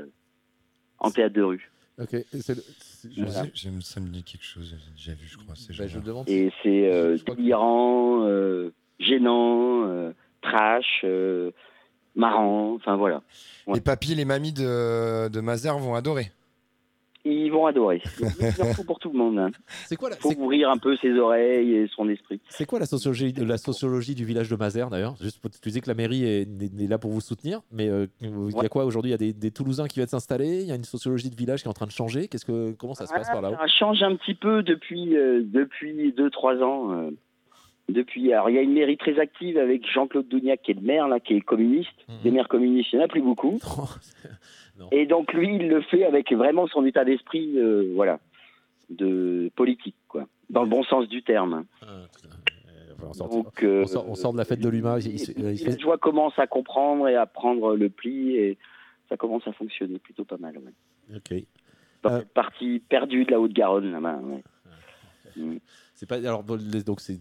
en théâtre de rue. Ok. et c'est le- c'est- je- Je sais, j'aime- ça me dit quelque chose, j'ai déjà vu, je crois. ces bah, je demande. Et c'est euh, Je crois que- délirant, euh, gênant, euh, trash, euh, marrant, enfin voilà. Les papis et les mamies de, de Mazer vont adorer. Ils vont adorer. [LAUGHS] Il pour tout le monde. hein. C'est quoi, la- faut ouvrir un peu ses oreilles et son esprit. c'est quoi la sociologie, la sociologie du village de Mazères d'ailleurs? Juste pour- Tu disais que la mairie est, est- est là pour vous soutenir, mais euh, il y a quoi aujourd'hui? Il y a des, des Toulousains qui viennent s'installer, il y a une sociologie de village qui est en train de changer? Qu'est-ce que, comment ça se passe par là-haut? Ça change un petit peu depuis euh, depuis deux trois ans. euh, depuis, alors il y a une mairie très active avec Jean-Claude Dougnac qui est le maire là, qui est communiste. Mhm. Des maires communistes, il n'y en a plus beaucoup. [LAUGHS] Et donc lui, il le fait avec vraiment son état d'esprit, euh, voilà, de politique quoi, dans le bon sens du terme. Ah, Enfin, on, sort, Donc, euh, on sort- on sort de la fête de l'humain. il- il commencent à comprendre et à prendre le pli et ça commence à fonctionner plutôt pas mal. Ouais. Ok. Euh, partie perdue de la Haute-Garonne là-bas. ouais. Mm. C'est pas alors donc c'est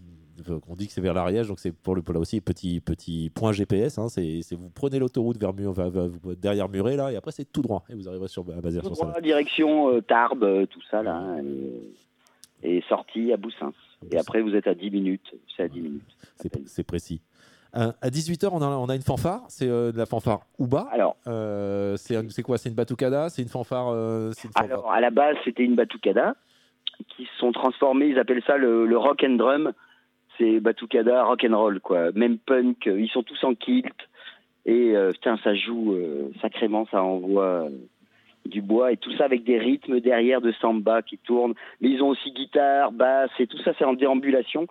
on dit que c'est vers l'Ariège donc c'est pour le là aussi petit petit point GPS hein, c'est vous prenez l'autoroute vers Mu- vers- vers- derrière Muret là et après c'est tout droit et vous arriverez sur à Bazère sur Droit, direction euh, Tarbes, euh, tout ça là, et, et sortie à Boussins. Et après vous êtes à 10 minutes, c'est à 10 minutes. C'est précis. Euh, à 18h on a on a une fanfare c'est euh, de la fanfare Ouba. Alors Euh, c'est quoi c'est une batucada c'est une fanfare euh, c'est une fanfare- Alors, à la base, c'était une batucada qui se sont transformés, ils appellent ça le, le rock and drum. C'est batucada, rock and roll, quoi. Même punk, euh, ils sont tous en kilt. Et euh, putain, ça joue euh, sacrément, ça envoie euh, du bois et tout ça avec des rythmes derrière de samba qui tournent. Mais ils ont aussi guitare, basse et tout ça, c'est en déambulation.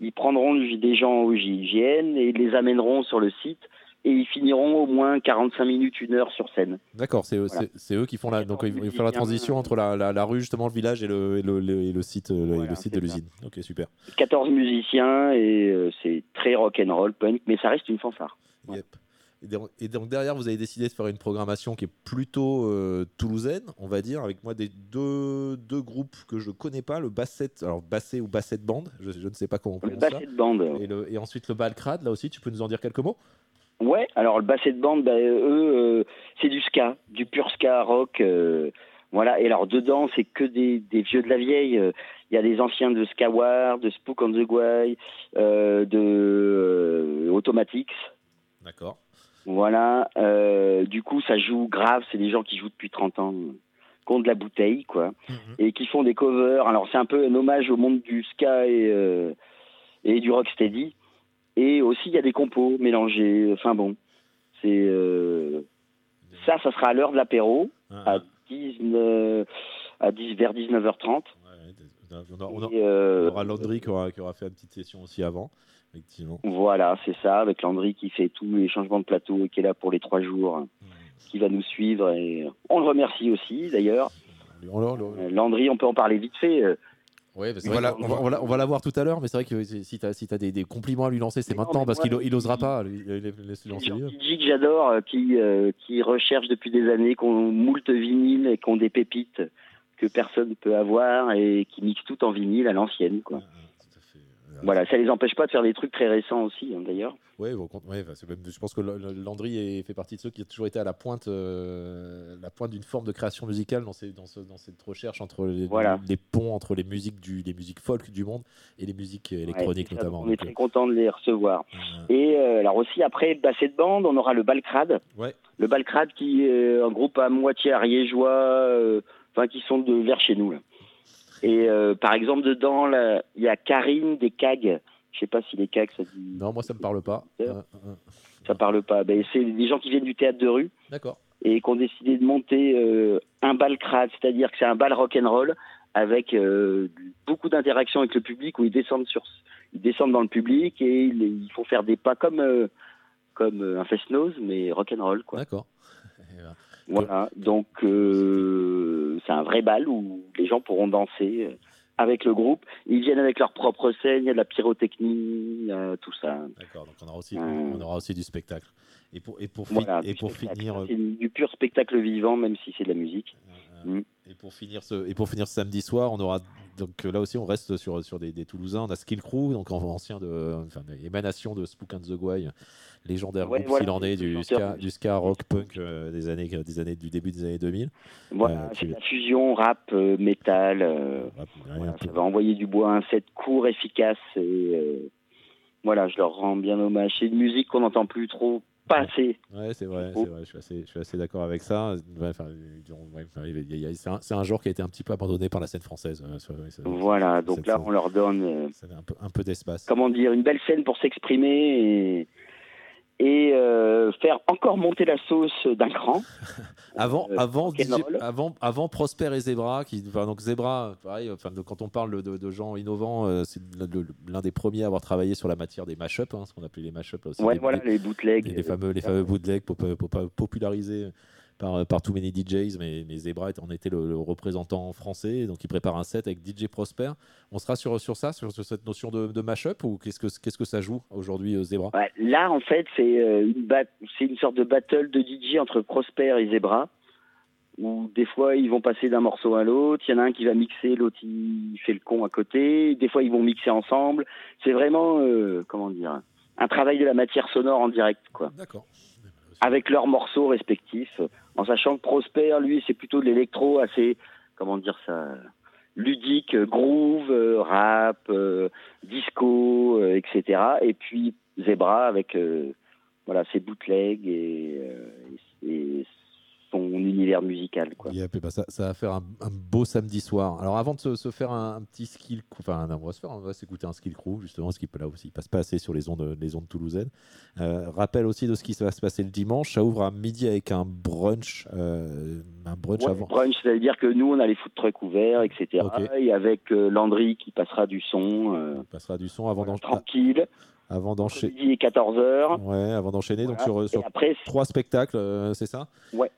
Ils prendront des gens au GIGN et ils les amèneront sur le site et ils finiront au moins 45 minutes, une heure sur scène. D'accord, c'est eux, Voilà. qui font la donc ils vont faire la transition entre la, la, la rue justement le village et le, et le, le- et le site le- et le site de l'usine. Ok super. 14 musiciens et euh, c'est très rock and roll punk, mais ça reste une fanfare. Yep. Et, donc- derrière, vous avez décidé de faire une programmation qui est plutôt euh, toulousaine, on va dire, avec moi des deux, deux groupes que je connais pas, le Basset, alors Basset ou Basset Band, je, je ne sais pas comment on Le prononce ça. basset band. Et, le- et ensuite le Balcrad, là aussi, tu peux nous en dire quelques mots? Ouais, alors le basset band, bah, eux, euh, c'est du ska, du pur ska rock. euh, voilà, et alors dedans, c'est que des, des vieux de la vieille. euh, Il y a des anciens de Skawar, de Spook on the Guay, euh, de euh, Automatics. D'accord. Voilà, euh, du coup, ça joue grave, c'est des gens qui jouent depuis 30 ans, euh, contre la bouteille, quoi, et qui font des covers. Alors, c'est un peu un hommage au monde du ska et, euh, et du rocksteady. Et aussi, il y a des compos mélangés. Enfin bon, c'est. euh, ça, ça sera à l'heure de l'apéro, à, 19, à 10, vers 19h30. On, a- on a- Et, euh, on aura Landry qui aura, qui aura fait une petite session aussi avant, effectivement. Voilà, c'est ça, avec Landry qui fait tous les changements de plateau et qui est là pour les trois jours, qui va nous suivre. Et on le remercie aussi, d'ailleurs. Euh, Landry, on peut en parler vite fait. Euh, Ouais, parce que Voilà, on, va, on va la- on va la voir tout à l'heure, mais c'est vrai que si si tu as, si t'as des, des compliments à lui lancer, c'est maintenant, parce qu'il il osera pas. lui, il- il- laisse-le lancer. DJ que j'adore, euh, qui, euh, qui recherche depuis des années, qui ont moult vinyle et qui ont des pépites que personne ne peut avoir et qui mixent tout en vinyle à l'ancienne. quoi. Voilà, ça les empêche pas de faire des trucs très récents aussi, hein, d'ailleurs. Compte- ouais, bah, je pense que Landry est- fait partie de ceux qui ont toujours été à la pointe, euh, la pointe d'une forme de création musicale dans, ces, dans, ce- dans cette recherche entre les, Voilà. les ponts entre les musiques du, les musiques folk du monde et les musiques euh, électroniques Ouais, ça, notamment. On est très euh, content de les recevoir. Et euh, alors aussi, après Basset Band, on aura le Balcrad. Ouais. Le Balcrad qui est un groupe à moitié ariégeois, enfin qui sont de vers chez nous. Là. Et euh, par exemple, dedans, il y a Karine des CAG. Je sais pas si les CAG, ça dit. Non, moi ça me parle pas. Euh, euh, Ça parle pas. Ben, c'est des gens qui viennent du théâtre de rue D'accord. et qui ont décidé de monter euh, un bal crade, c'est-à-dire que c'est un bal rock'n'roll avec euh, beaucoup d'interactions avec le public où ils descendent sur, ils descendent dans le public et ils, ils font faire des pas comme comme un fest-noz mais rock'n'roll quoi. D'accord. [LAUGHS] Voilà, donc euh, c'est un vrai bal où les gens pourront danser euh, avec le groupe. Ils viennent avec leur propre scène, il y a de la pyrotechnie, euh, tout ça. D'accord, donc on aura aussi, on aura aussi du spectacle. Et pour, et pour, fi- et pour spectacle. finir, euh, C'est du pur spectacle vivant, même si c'est de la musique. Mm. Et pour finir ce et pour finir ce samedi soir, on aura donc là aussi on reste sur sur des, des Toulousains. On a Skill Crew, donc en- ancien de enfin émanation de Spook and the Guy, légendaire Ouais, groupe voilà, du chanteur. ska, du ska rock punk euh, des années des années du début des années 2000. Voilà, Euh, c'est la fusion rap, euh, métal. euh, voilà, ça va envoyer du bois, un set court, efficace. Et voilà, je leur rends bien hommage. C'est une musique qu'on n'entend plus trop passer. Ouais, c'est vrai, Oh. vrai, je suis assez, je suis assez d'accord avec ça. Enfin, c'est un, un genre qui a été un petit peu abandonné par la scène française. euh, Voilà, donc là, on leur donne, euh, un peu, un peu d'espace. comment dire, une belle scène pour s'exprimer et, et euh, faire encore monter la sauce d'un cran. [LAUGHS] Avant, Euh, avant, DJ avant, avant Prosper et Zebra, qui, enfin, donc Zebra, pareil, enfin, de- quand on parle de, de gens innovants, euh, c'est l'un des premiers à avoir travaillé sur la matière des mashups, hein, ce qu'on appelait les mashups. là aussi, Ouais, les- voilà, les- bootlegs. les, les fameux, les fameux bootlegs pop- pop- popularisés par, par Too Many DJs, mais, mais Zebra en était le, le représentant français, donc il prépare un set avec DJ Prosper. On sera sur, sur ça, sur, sur cette notion de, de mashup, ou qu'est-ce que, qu'est-ce que ça joue aujourd'hui, euh, Zebra? Ouais, là, en fait, c'est euh, une, bat- c'est une sorte de battle de DJ entre Prosper et Zebra, où des fois, ils vont passer d'un morceau à l'autre. Il y en a un qui va mixer, l'autre, il fait le con à côté. Des fois, ils vont mixer ensemble. C'est vraiment, euh, comment dire, un travail de la matière sonore en direct, quoi. D'accord. Avec leurs morceaux respectifs, en sachant que Prosper, lui, c'est plutôt de l'électro assez, comment dire ça, ludique, groove, euh, rap, euh, disco, euh, etc. Et puis Zebra avec euh, voilà ses bootlegs et, euh, et son univers musical. Quoi. Yep, ben ça, ça va faire un, un beau samedi soir. Alors avant de se, se faire un, un petit skill, enfin on va se faire, on va s'écouter un skill crew justement, ce qui peut là aussi, il passe pas assez sur les ondes, les ondes toulousaines. Euh, rappel aussi de ce qui va se passer le dimanche. Ça ouvre à midi avec un brunch, euh, un brunch Ouais, avant. brunch, c'est-à-dire que nous, on a les food trucks ouverts, etc. Et avec euh, Landry qui passera du son euh, passera du son avant d'en- tranquille, avant d'enchaîner. midi et 14h. Ouais, avant d'enchaîner. Donc sur, sur après, trois spectacles, c'est ça? Ouais,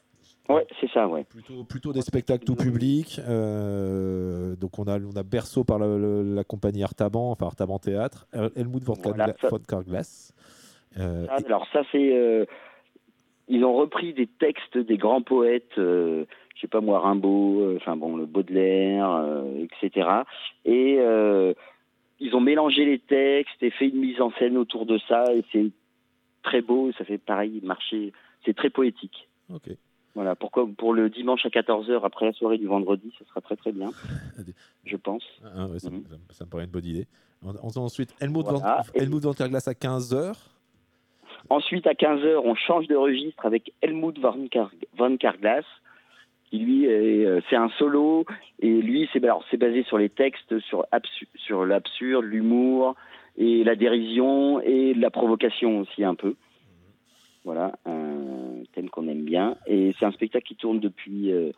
c'est ça, ouais. Plutôt, plutôt des spectacles tout public. euh, donc on a, on a Berceau par le- le- la compagnie Artaban, enfin Artaban Théâtre, El- Helmut von, Voilà, Carglass. Euh, Ça, alors ça c'est euh, ils ont repris des textes des grands poètes je sais pas moi Rimbaud enfin bon le Baudelaire etc et ils ont mélangé les textes et fait une mise en scène autour de ça et c'est très beau ça fait pareil marcher c'est très poétique ok. Voilà pourquoi pour le dimanche à 14h après la soirée du vendredi ça sera très très bien je pense Ah, ouais, ça, Mhm. ça me- ça me paraît une bonne idée. On, on a ensuite Helmut, Voilà. Helmut Carglass à 15h. Ensuite, à 15h, on change de registre avec Helmut von, Car- von Carglass, qui lui, est, euh, c'est un solo, et lui, c'est alors, c'est basé sur les textes, sur, absu- sur l'absurde, l'humour, et la dérision, et la provocation aussi un peu. Voilà, un thème qu'on aime bien. Et c'est un spectacle qui tourne depuis, euh,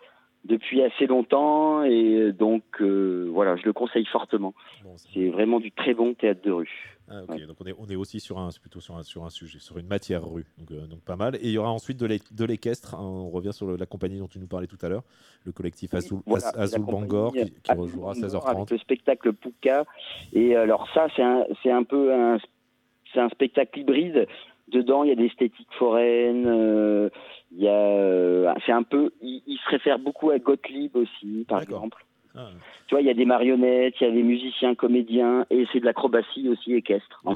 depuis assez longtemps, et donc, euh, voilà, je le conseille fortement. Bon, c'est- vraiment du très bon théâtre de rue. Ah, Ouais. donc on est, on est aussi sur un, plutôt sur un, sur un sujet, sur une matière rue, donc, euh, donc pas mal. Et il y aura ensuite de l'é- de l'équestre, hein, on revient sur le- la compagnie dont tu nous parlais tout à l'heure, le collectif Azul, Voilà, Azul Bangor, qui, qui rejouera à Bangor 16h30. Avec le spectacle Pouka. Et alors ça, c'est un, un peu un, un spectacle hybride. Dedans, il y a des esthétiques foraines. euh, il y a, euh, c'est un peu, il, il se réfère beaucoup à Gottlieb aussi, par exemple. Ah, Tu vois, il y a des marionnettes, il y a des musiciens, comédiens, et c'est de l'acrobatie aussi équestre. en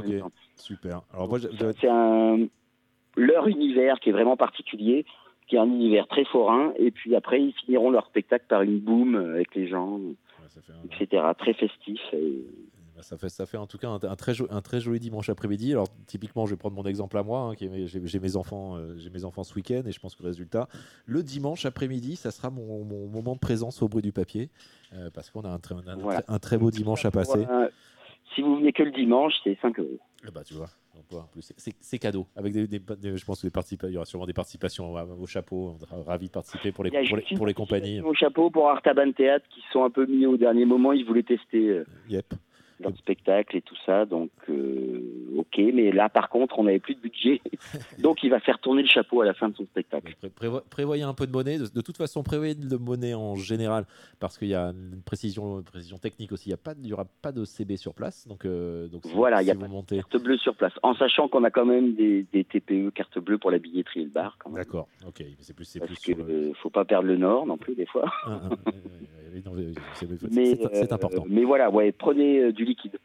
super. Alors moi, C'est un, leur univers qui est vraiment particulier, qui est un univers très forain. Et puis après, ils finiront leur spectacle par une boum avec les gens ouais, ça fait un- etc. Très festif. Et... Bah, Ça fait, ça fait en tout cas un, un très, un très joli dimanche après-midi. Alors typiquement, je vais prendre mon exemple à moi. hein, j'ai, mes enfants, euh, j'ai mes enfants ce week-end et je pense que le résultat, le dimanche après-midi, ça sera mon, mon moment de présence au bruit du papier euh, parce qu'on a un très, un, Voilà. très- un très beau dimanche à passer. Si vous venez que le dimanche, c'est 5 euros. Bah, tu vois, c'est- cadeau. Avec des, des- des- je pense que il y aura sûrement des participations au chapeau. On sera ravis de participer pour les, pour les compagnies. Au chapeau pour Artaban Théâtre qui sont un peu mis au dernier moment. Ils voulaient tester euh, Yep. Leur spectacle et tout ça. Donc euh, ok, mais là par contre, on n'avait plus de budget, [LAUGHS] donc il va faire tourner le chapeau à la fin de son spectacle. Pré- prévo- prévoyez un peu de monnaie. De, de toute façon, prévoyez de monnaie en général parce qu'il y a une précision, une précision technique aussi. Il y a pas, de- il y aura pas de CB sur place, donc euh, Voilà, il si y a pas de carte bleue sur place, en sachant qu'on a quand même des, des TPE carte bleue pour la billetterie et le bar. D'accord. Ok. mais C'est plus, c'est Parce plus le- euh, faut pas perdre le nord non plus des fois. Ah, ah, ah, c'est- c'est euh, important. Mais voilà, ouais, prenez du liquide,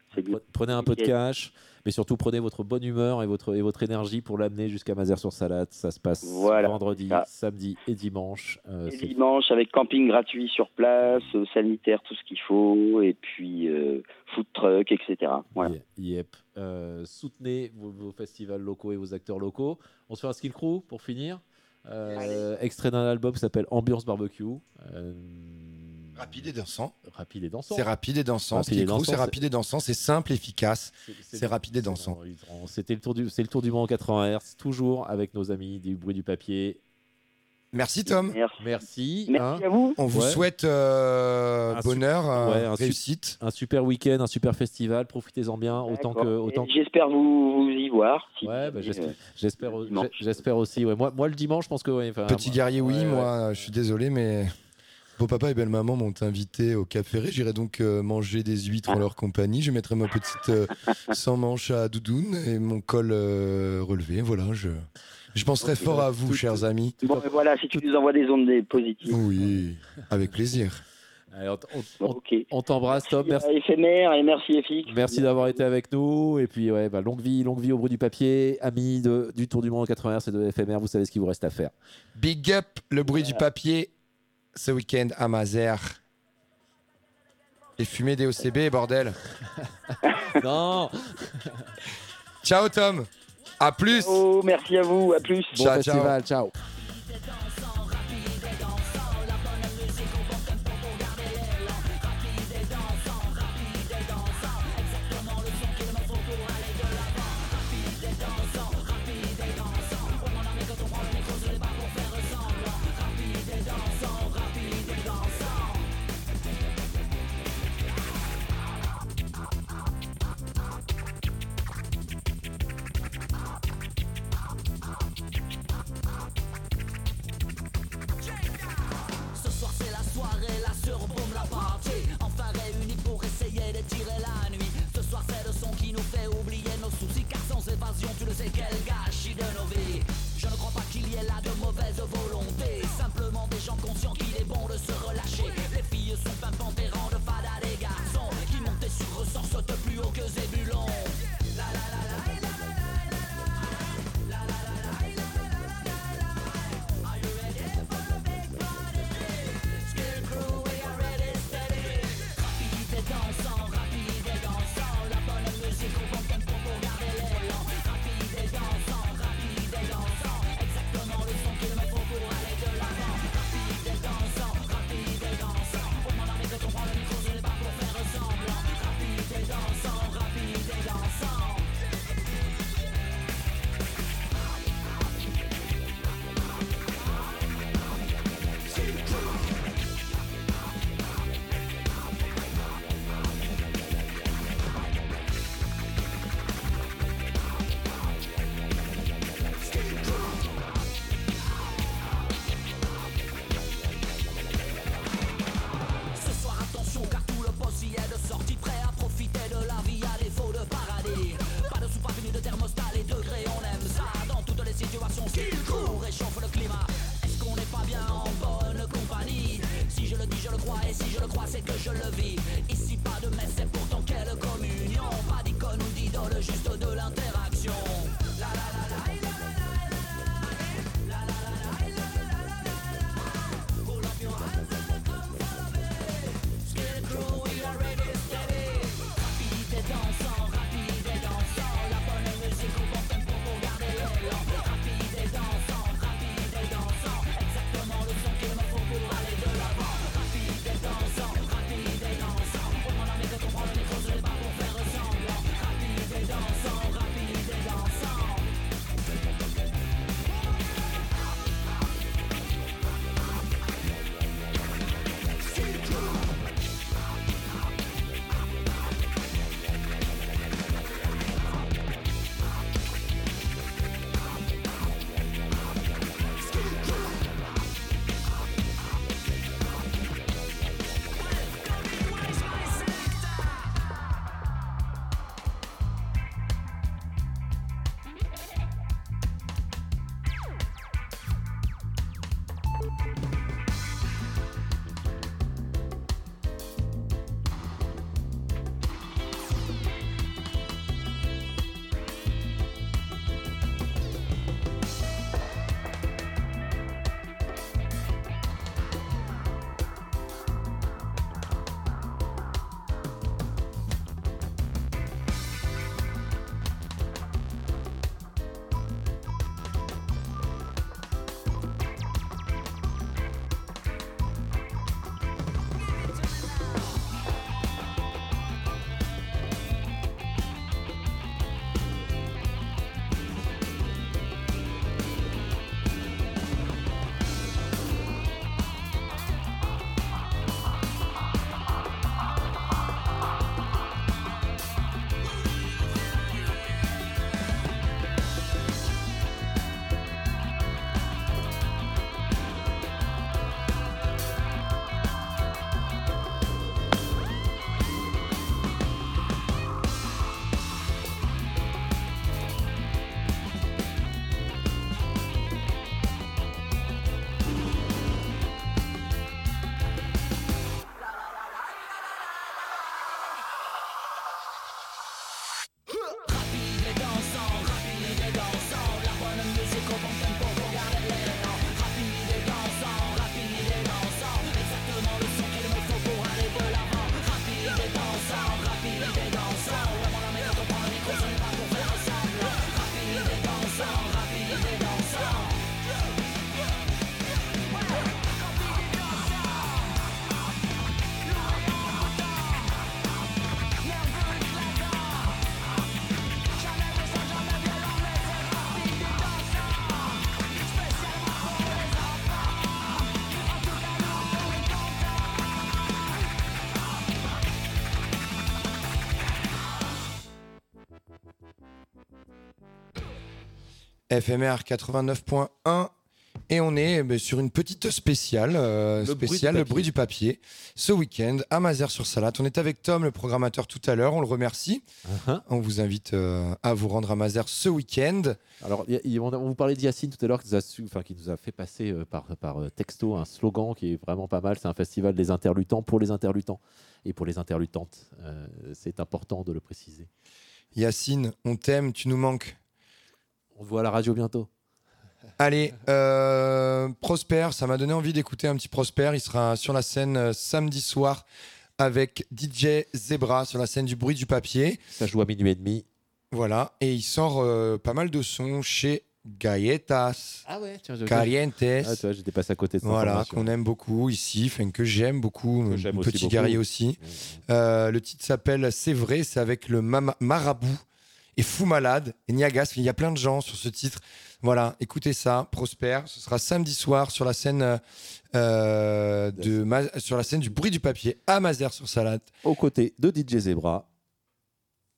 Prenez un peu de cash, mais surtout prenez votre bonne humeur et votre, et votre énergie pour l'amener jusqu'à Mazères sur Salade. Ça se passe Voilà, vendredi, ça. samedi et dimanche. Euh, Et dimanche avec camping gratuit sur place, euh, sanitaire, tout ce qu'il faut, et puis euh, food truck, etc. Voilà. Ye- Yep. Euh, soutenez vos, vos festivals locaux et vos acteurs locaux. On se fait un skill crew pour finir. Euh, extrait d'un album qui s'appelle Ambiance Barbecue. Rapide et dansant. rapide et dansant. C'est rapide et dansant. C'est rapide et dansant. C'est simple, efficace. C'est rapide et dansant. C'était le tour du, c'est le tour du monde en 80 Hz, toujours avec nos amis du bruit du papier. Merci Tom. Merci. Merci. Merci hein. à vous. On vous Ouais. souhaite euh, bonheur, euh, ouais, un su- réussite. Un super week-end, un super festival. Profitez-en bien autant que autant. J'espère vous, vous y voir. si Ouais, bah, j'espère, euh, aussi. Ouais. Moi, moi, le dimanche, je pense que. Petit moi- guerrier, oui, ouais, moi, ouais. je suis désolé, mais beau papa et belle maman m'ont invité au Cap Ferré. J'irai donc euh, manger des huîtres en leur compagnie. Je mettrai ma petite euh, sans manche à doudoune et mon col euh, relevé. Voilà, je, je penserai fort à vous, tout- chers amis. Bon, ben voilà, si tu nous envoies des ondes des positives. Oui, avec plaisir. Allez, on, on- Bon, on- ok. on t'embrasse, Tom. Merci. Merci. Éphémère et merci. Merci d'avoir été avec nous. Et puis, ouais, bah, longue vie, longue vie au bruit du papier. Amis de, du Tour du Monde en 80 Hz et de FMR, vous savez ce qu'il vous reste à faire. Big up, le bruit du papier, ce week-end à Mazères. Et fumer des OCB, bordel. [LAUGHS] non Ciao Tom. À plus. Oh, merci à vous. À plus. Bon Ciao, festival, ciao. Ce évasion tu le sais quel gâchis de nos vies. Je ne crois pas qu'il y ait là de mauvaise volonté FMR 89.1 et on est ben, sur une petite spéciale, euh, Le bruit du spéciale, le papier. bruit du papier, ce week-end à Mazères sur Salate. On est avec Tom, le programmateur, tout à l'heure. On le remercie. Uh-huh. On vous invite euh, à vous rendre à Mazères ce week-end. Alors, y a- on, a- on vous parlait d'Yacine tout à l'heure, qui, nous a su- enfin, qui nous a fait passer euh, par, par texto un slogan qui est vraiment pas mal. C'est un festival des interlutants pour les interlutants et pour les interlutantes. C'est important de le préciser. Yacine, on t'aime, tu nous manques. On te voit à la radio bientôt. Allez, euh, Prosper, ça m'a donné envie d'écouter un petit Prosper. Il sera sur la scène euh, samedi soir avec DJ Zebra sur la scène du bruit du papier. Ça joue à minuit et demi. Voilà, et il sort euh, pas mal de sons chez Galletas, Ah ouais, tiens, je- Calientes. Ah, tu vois, j'étais passé à côté de Voilà, qu'on aime beaucoup ici, enfin, que j'aime beaucoup, Que j'aime aussi petit beaucoup. guerrier aussi. Euh, le titre s'appelle C'est vrai, c'est avec le Mama- Marabout et Fou Malade et Niagas. Il y a plein de gens sur ce titre. Voilà, écoutez ça, Prosper. Ce sera samedi soir sur la scène euh, euh, de Ma- sur la scène du bruit du papier à Mazères sur Salade, Aux côtés de DJ Zebra.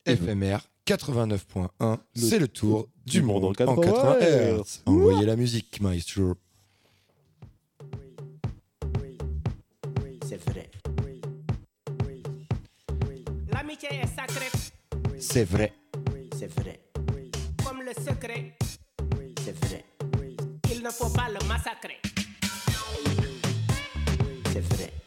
FMR 89.1. Le C'est le tour du monde en 80 80 Hz. Envoyez la musique, maestro. C'est vrai. L'amitié est sacrée C'est vrai. C'est vrai. comme le secret. C'est vrai. Il ne faut pas le massacrer. C'est vrai.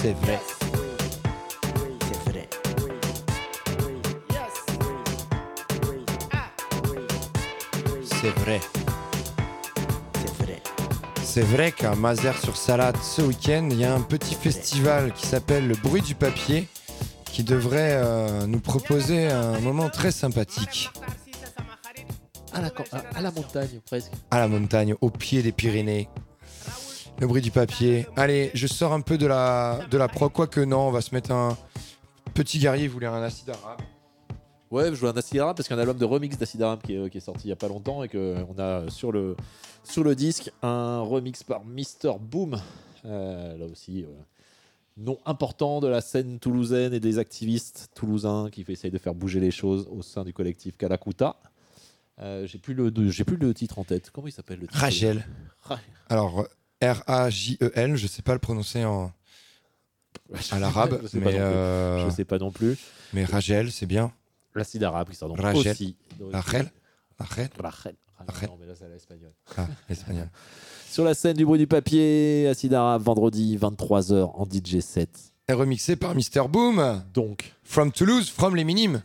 C'est vrai. C'est vrai. C'est vrai. C'est vrai. Qu'à Mazères sur Salade, ce week-end, il y a un petit festival qui s'appelle Le bruit du papier qui devrait euh, nous proposer un moment très sympathique. À la montagne, presque. À la montagne, au pied des Pyrénées. Le bruit du papier. Allez, je sors un peu de la, de la pro, quoique non, on va se mettre un petit guerrier, voulait un acide arabe. Ouais, je joue un Acid Aram parce qu'il y a un album de remix d'Acid Aram qui est, qui est sorti il y a pas longtemps et qu'on a sur le, sur le disque un remix par Mister Boom. Euh, là aussi, euh, nom important de la scène toulousaine et des activistes toulousains qui essayent de faire bouger les choses au sein du collectif Kalakuta. Euh, j'ai plus le j'ai plus le titre en tête. Comment il s'appelle le titre Rachel. Alors, R-A-J-E-L, je sais pas le prononcer en, à l'arabe, Je mais, euh, Je sais pas non plus. mais Rachel, c'est bien. L'acide arabe qui sort donc Rachel. aussi. Rachel Rachel Rachel. Ah, Rachel. Non, mais là, c'est à l'espagnol. Ah, espagnol. [LAUGHS] Sur la scène du bruit du papier, Acid Arabe, vendredi 23h en DJ 7. Et remixé par Mr. Boom. Donc, From Toulouse, from les Minimes.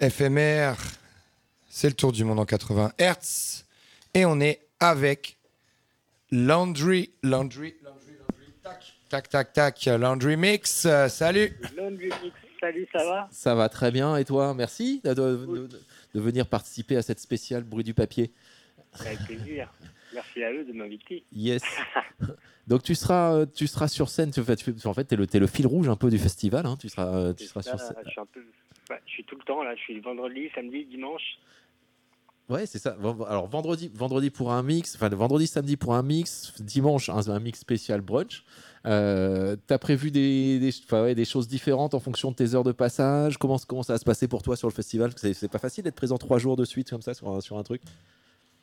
FMR, c'est le tour du monde en 80 Hertz. Et on est avec Landry, Landry, Landry, Landry, tac, tac, tac, tac, Landry Mix. Euh, salut. Salut, ça va? Ça va très bien. Et toi, merci de, de- de- de venir participer à cette spéciale bruit du papier. Avec plaisir. Merci à eux de m'inviter. Yes. [LAUGHS] Donc tu seras, euh, tu seras sur scène. Tu, en fait, tu es, le t'es le fil rouge un peu du festival. hein. Tu seras, euh, tu seras ça, sur scène. je suis un peu. Ouais, je suis tout le temps là. Je suis vendredi, samedi, dimanche. Ouais, c'est ça. Alors vendredi, vendredi pour un mix, enfin vendredi, samedi pour un mix, dimanche un, un mix spécial brunch. Euh, T'as prévu des, des, ouais, des choses différentes en fonction de tes heures de passage? Comment, comment ça va se passer pour toi sur le festival? C'est pas facile d'être présent trois jours de suite comme ça sur un, sur un truc.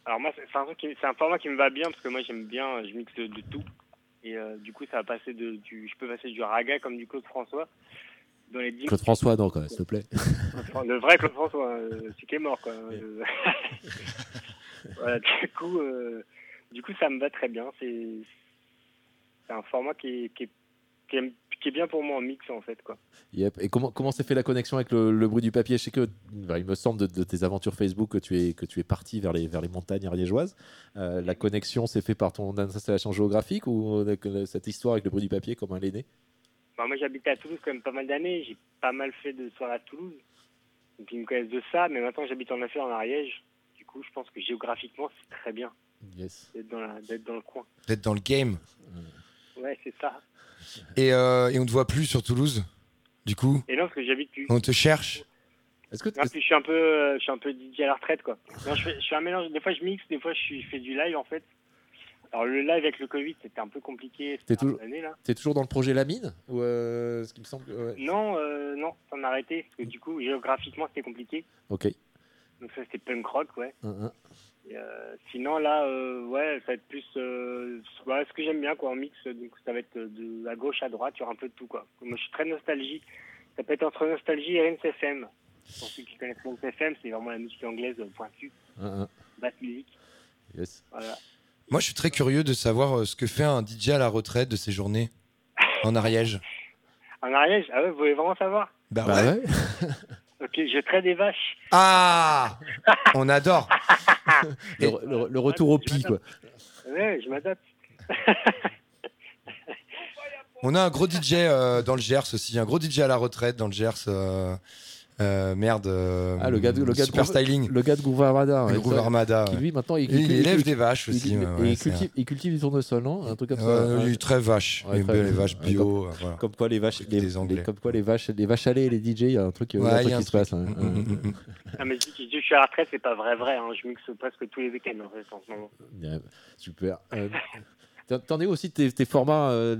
Alors moi, c'est un format qui me va bien parce que moi j'aime bien, je mixe de, de tout. Et euh, du coup, ça va passer de, du, je peux passer du raga comme du Claude François dans les dix. Claude François, donc, s'il te plaît. Le vrai Claude François, euh, celui qui est mort quoi. [LAUGHS] Voilà, du coup, euh, du coup, ça me va très bien. C'est, c'est un format qui est, qui est, qui est, qui est bien pour moi en mix en fait quoi. Yep. Et comment comment s'est fait la connexion avec le, le bruit du papier? Je sais que, il me semble de, de tes aventures Facebook que tu es que tu es parti vers les vers les montagnes ariégeoises. Euh, la connexion s'est fait par ton installation géographique ou cette histoire avec le bruit du papier comment elle est née? Bah, moi, j'habitais à Toulouse quand même pas mal d'années. J'ai pas mal fait de soirées à Toulouse. Donc, ils me connaissent de ça. Mais maintenant, j'habite en affaires en Ariège. Du coup, je pense que géographiquement, c'est très bien Yes. d'être dans, dans le coin. D'être dans le game. Ouais, c'est ça. Et, euh, et on te voit plus sur Toulouse, du coup? Et non, parce que j'habite plus. On te cherche Est-ce que Non, puis je suis un peu, euh, je suis un peu DJ à la retraite, quoi. Non, je, fais, je fais un mélange. Des fois, je mixe, des fois, je, suis, je fais du live, en fait. Alors, le live avec le Covid, c'était un peu compliqué T'es cette toujours, t'es toujours dans le projet Lamine ou euh, ce qui me semble. ouais. Non, euh, non, ça m'a arrêté. Parce que du coup, géographiquement, c'était compliqué. Ok. Donc, ça, c'était punk rock, ouais. Un. Et, euh, sinon là, ouais, ça va être plus ouais, ce que j'aime bien quoi en mix. Donc ça va être de à gauche à droite, il y aura un peu de tout quoi. Moi je suis très nostalgie. Ça peut être entre nostalgie et NCFM. Pour ceux qui connaissent NCFM, c'est vraiment la musique anglaise pointue, Un, un. basse musique. Yes. Voilà. Moi, je suis très curieux de savoir euh, ce que fait un DJ à la retraite de ses journées en Ariège. En Ariège, ah ouais, vous voulez vraiment savoir? Bah, Bah ouais. ouais. [LAUGHS] Ok, je traite des vaches. Ah On adore [LAUGHS] Le, le- le retour au pi quoi. Ouais, je m'adapte. On a un gros DJ euh, dans le Gers aussi, un gros DJ à la retraite dans le Gers. euh, euh, merde. euh, Ah le gars de, le gars de Super Groove- Styling. Le gars de Groove Armada. Le Groove ça, Armada. Qui lui maintenant il, Et il il- élève il- des vaches aussi. il- ouais, il, cultive, il cultive du tournesol, non Un truc comme ça. Euh, ouais. il est très vache. Ouais, les, très- les vaches bio. comme, euh, voilà. comme quoi les vaches, les, des Anglais. les- comme quoi les vaches, les vaches lait et les DJ, il y a un truc, Ouais, un qui un se passe. hein. Mm, mm, mm. Ah, mais je dis que je suis à la retraite, c'est pas vrai vrai. Hein. Je mixe presque tous les week-ends en fait en ce moment. Ouais, super. T'en- es aussi tes, tes formats euh,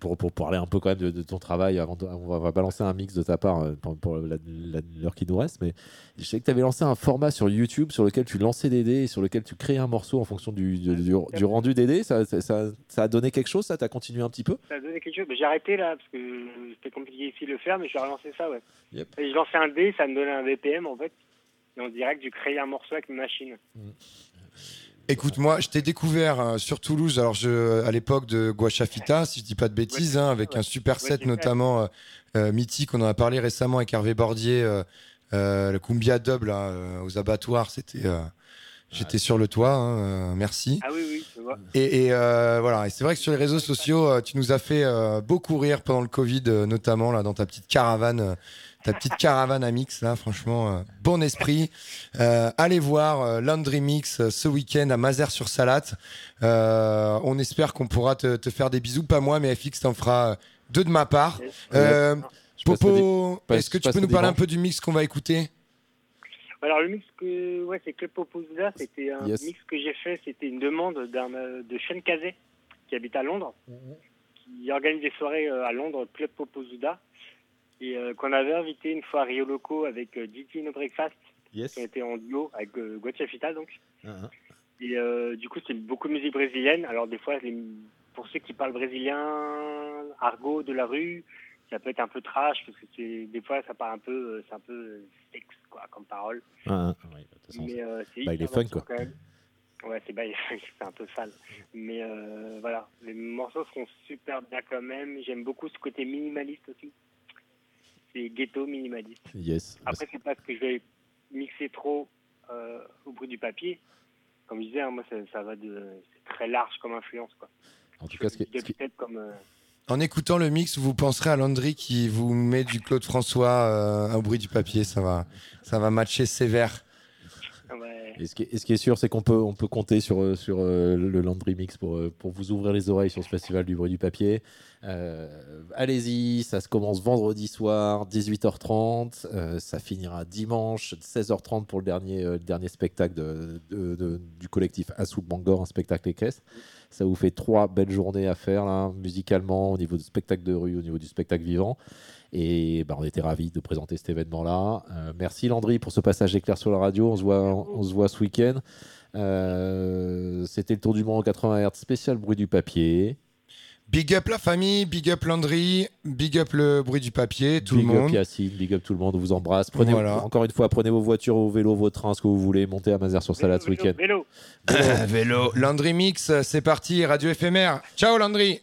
pour, pour parler un peu quand même de, de ton travail avant de- on va, on va balancer un mix de ta part euh, pour, l'heure qui nous reste mais je sais que tu avais lancé un format sur YouTube sur lequel tu lançais des dés et sur lequel tu créais un morceau en fonction du, du, du- du rendu des dés ça, ça, ça- ça a donné quelque chose ça? T'as continué un petit peu? Ça a donné quelque chose. J'ai arrêté là parce que c'était compliqué ici de le faire, mais je vais relancer ça, ouais. Yep. Et je lançais un dé, ça me donnait un BPM en fait. Et en direct, je créais un morceau avec une machine. Écoute, moi, je t'ai découvert euh, sur Toulouse, alors je, à l'époque de Guachafita, si je dis pas de bêtises, hein, avec un super set notamment euh, euh, mythique. On en a parlé récemment avec Hervé Bordier, euh, euh, le Cumbia Dub là, euh, aux abattoirs. C'était, euh, j'étais sur le toit. hein, euh, merci. Ah oui, oui, je vois. Et, et, euh, voilà, et c'est vrai que sur les réseaux sociaux, tu nous as fait euh, beaucoup rire pendant le Covid, notamment là dans ta petite caravane, euh, ta petite caravane à mix là, franchement, euh, bon esprit. Euh, allez voir euh, Laundry Mix euh, ce week-end à Mazères-sur-Salate. Euh, on espère qu'on pourra te, te faire des bisous, pas moi, mais FX t'en fera deux de ma part. Euh, Popo, est-ce que tu peux nous parler un peu du mix qu'on va écouter? Alors le mix que ouais, c'est Club Popozuda, c'était un Yes. mix que j'ai fait, c'était une demande d'un de Sean Cazet qui habite à Londres, qui organise des soirées à Londres, Club Popozuda, et euh, qu'on avait invité une fois à Rio Loco avec euh, Diti No Breakfast, yes qui était en duo avec euh, Guachafita donc. Ah, ah. Et euh, du coup, c'est beaucoup de musique brésilienne. Alors, des fois, les- pour ceux qui parlent brésilien, argot de la rue, ça peut être un peu trash, parce que des fois, ça part un peu, c'est un peu sexe, quoi, comme parole. Ah, ouais, de toute façon, Mais euh, c'est bah, il est fun, quoi. quand même. Ouais, c'est, bah, [LAUGHS] un peu sale. Mais euh, voilà, les morceaux sont super bien quand même. J'aime beaucoup ce côté minimaliste aussi. C'est ghetto minimaliste. Yes. Après, c'est pas ce que je vais mixer trop euh, au bruit du papier. Comme je disais, hein, moi, ça, ça va de. C'est très large comme influence, quoi. En tout cas, ce qui, comme. euh, En écoutant le mix, vous penserez à Landry qui vous met du Claude François euh, au bruit du papier. Ça va, ça va matcher sévère. ouais. Et ce, qui est, sûr, c'est qu'on peut, on peut compter sur, euh, sur euh, le Landry Mix pour, euh, pour vous ouvrir les oreilles sur ce festival du bruit du papier. Allez-y, ça se commence vendredi soir, 18h30. euh, ça finira dimanche, 16h30 pour le dernier, dernier spectacle de, du collectif Assoul Bangor, un spectacle équestre. Ça vous fait trois belles journées à faire, là, musicalement, au niveau du spectacle de rue, au niveau du spectacle vivant. Et bah, on était ravis de présenter cet événement-là. Euh, merci Landry pour ce passage éclair sur la radio. On se voit, on se voit ce week-end. Euh, C'était le tour du monde en 80 Hz spécial bruit du papier. Big up la famille, big up Landry, big up le bruit du papier, tout big le up monde. Yacine, big up tout le monde. On vous embrasse. Prenez, Voilà. Encore une fois, prenez vos voitures, vos vélos, vos trains, ce que vous voulez. Montez à Mazères sur Salade ce week-end. Vélo. [LAUGHS] Vélo. Landry Mix, c'est parti, radio éphémère. Ciao Landry.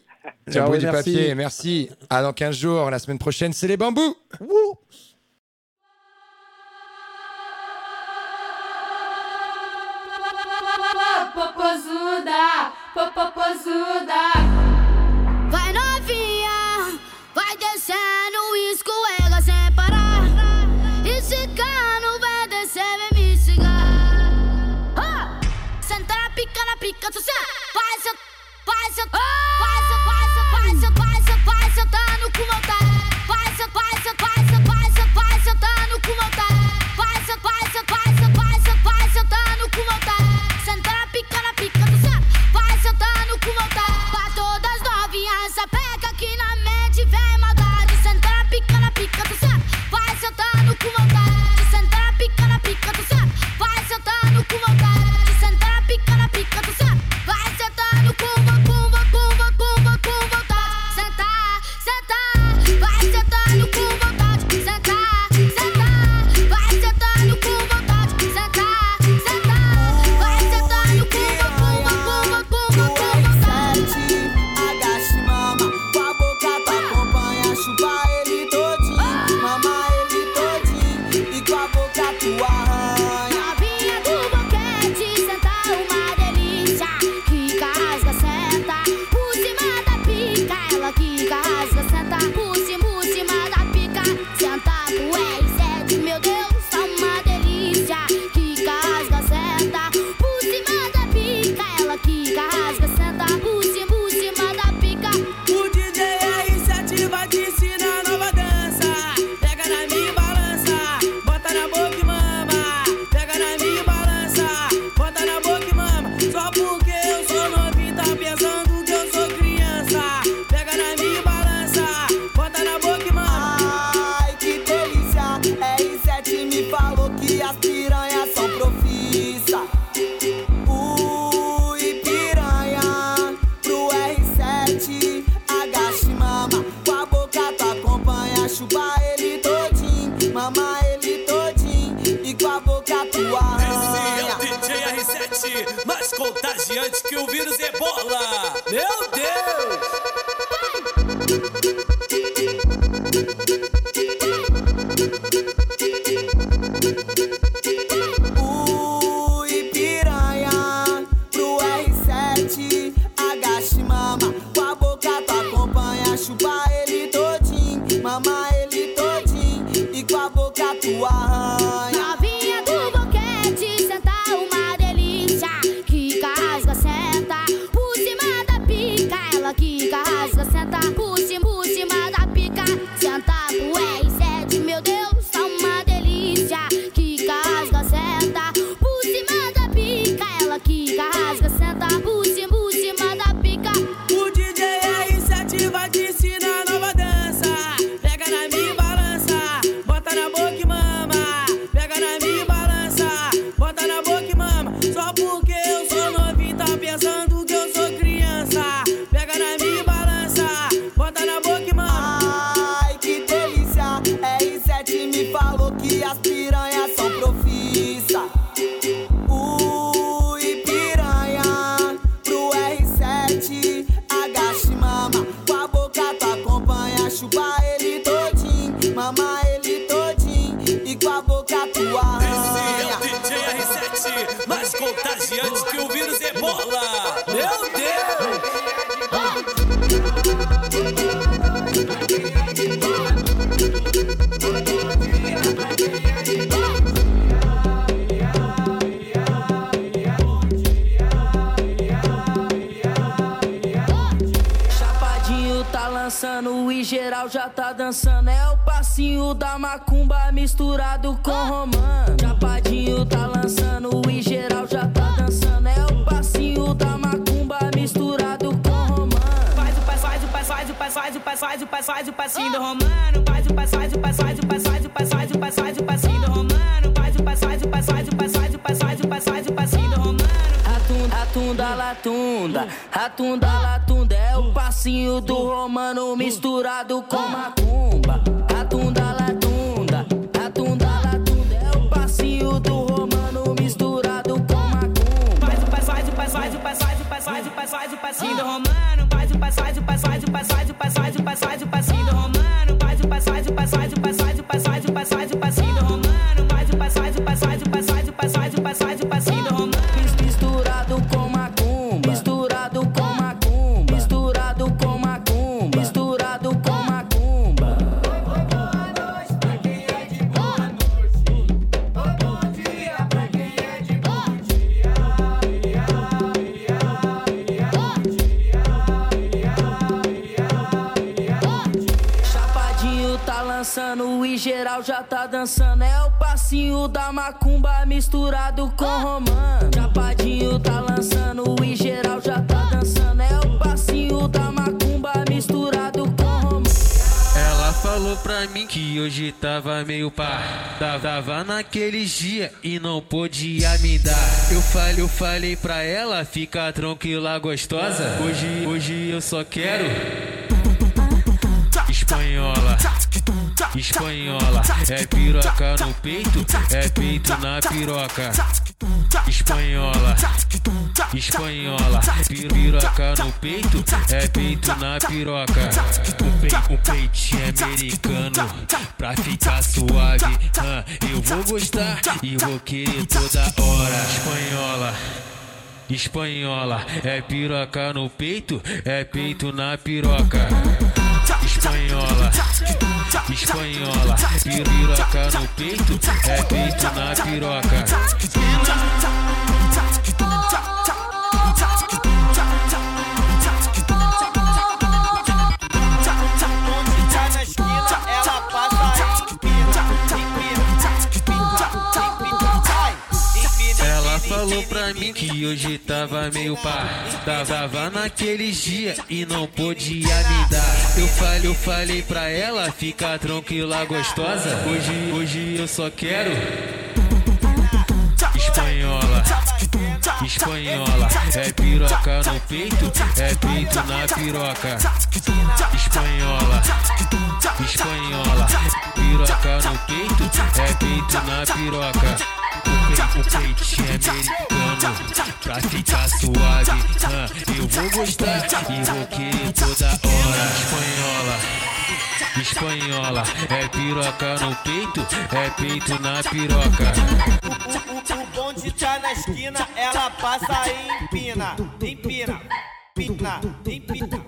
Ciao bruit et du merci. papier, merci. À dans 15 jours, la semaine prochaine, c'est les bambous. Popozuda, popozuda. Vai novinha, vai descendo, escorrega sem parar. Esse cano vai descer, vem me cigar. Ah! Senta na pica, na pica, tu senta. Vai, senta, vai, senta, vai, senta, Vai, senta, vai, senta, e. Tava, tava naqueles dias e não podia me dar. Eu falei, eu falei pra ela, fica tranquila, gostosa. Hoje, hoje eu só quero. Espanhola, espanhola, é piroca no peito, é peito na piroca. Espanhola espanhola, piroca no peito, é peito na piroca. O, peitinho americano, pra ficar suave, ah, eu vou gostar e vou querer toda hora. Espanhola. Espanhola, é piroca no peito, é peito na piroca. Espanhola, espanhola, piroca no peito, é peito na piroca. falou pra mim que hoje tava meio pá. Tava naqueles dias e não podia me dar. Eu falei, eu falei pra ela, fica tranquila, gostosa. Hoje, hoje eu só quero. Espanhola, espanhola, é piroca no peito, é peito na piroca. Espanhola, espanhola, piroca no peito, é peito na piroca o peito é americano Pra ficar suave, eu vou gostar E vou querer toda hora espanhola espanhola. É piroca no peito, é peito na piroca. O, o, o, bonde tá na esquina, ela passa e empina, empina, empina, empina, empina,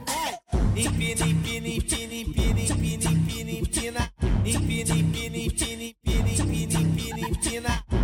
empina, empina, empina. empina.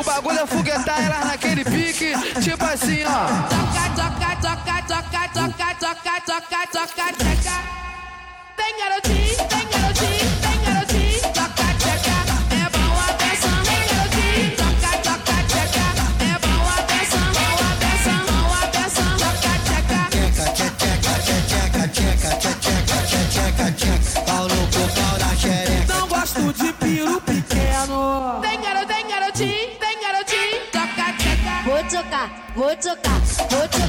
O bagulho é foguetar era naquele pique, tipo assim, ó. Toca, toca, toca, toca, toca, toca, toca, toca, toca, garotinho, garotinho. vou tocar, vou.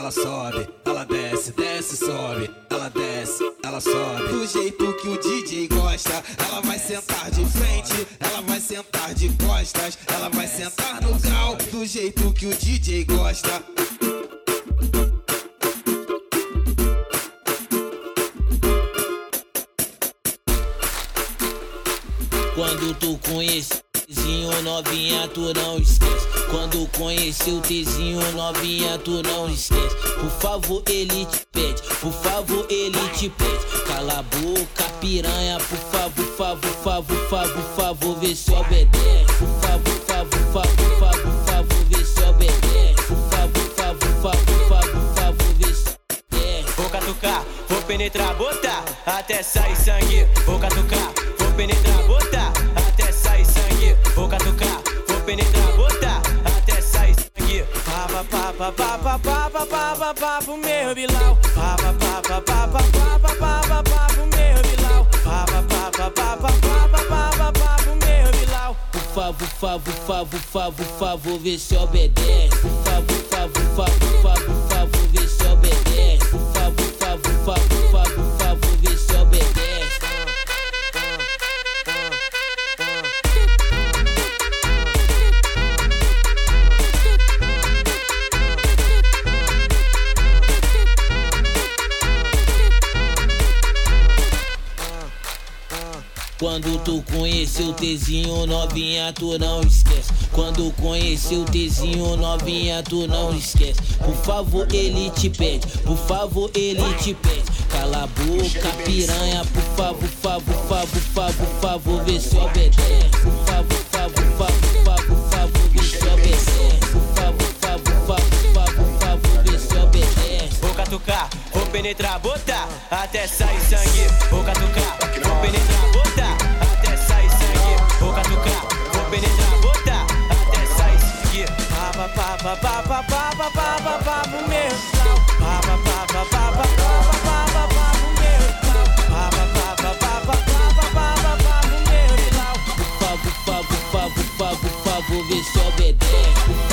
ela sobe, ela desce, desce, sobe, ela desce, ela sobe. Do jeito que o DJ gosta, ela vai sentar de frente, ela vai sentar de costas, ela vai sentar no grau. Do jeito que o DJ gosta. Quando tu conhece Tezinho novinha, tu não esquece. Quando conhecer o Tezinho novinha, tu não esquece. Por favor, ele te pede. Por favor, ele te pede. Cala a boca, piranha. Por favor, favor, favor, favor, favor, vê se obedece. Por favor, favor, favor, favor, favor, vê se obedece. Por favor, favor, favor, favor, favor, vê se obedece. Vou catucar, vou penetrar, botar até sair sangue. Vou catucar, vou penetrar, botar sangue. Vou catucar, vou penetrar, botar até sair sangue. Papa, papa, papa, papa, papa, papa, meu bilau. Papa, papa, papa, papa, papa, papa, meu bilau. Papa, papa, papa, papa, papa, papa, meu bilau. Por favor, favor, favor, favor, favor, vê se obedece. Por favor, favor, favor, favor, favor, vê se obedece. Por favor, favor, favor, favor. Quando tu conheceu o Tezinho novinha, tu não esquece. Quando conheceu o Tezinho novinha, tu não esquece. Por favor, ele te pede. Por favor, ele te pede. Cala a boca, piranha. Por favor, favor, favor, favor, favor, vê se obedece. Por favor, favor, favor, favor, favor, vê se obedece. Por favor, favor, favor, catucar, vou penetrar, botar até sair sangue. Vou catucar, vou penetrar, botar até sair sangue. Vou catucar, vou penetrar, botar até sair sangue. Papa, papa, papa, papa, papa, papa, meu. Papa, papa, papa, papa, papa, papa, meu. Papa, papa, papa, papa, papa, papa, meu. Por favor, por favor, por favor, por favor, vem só beber.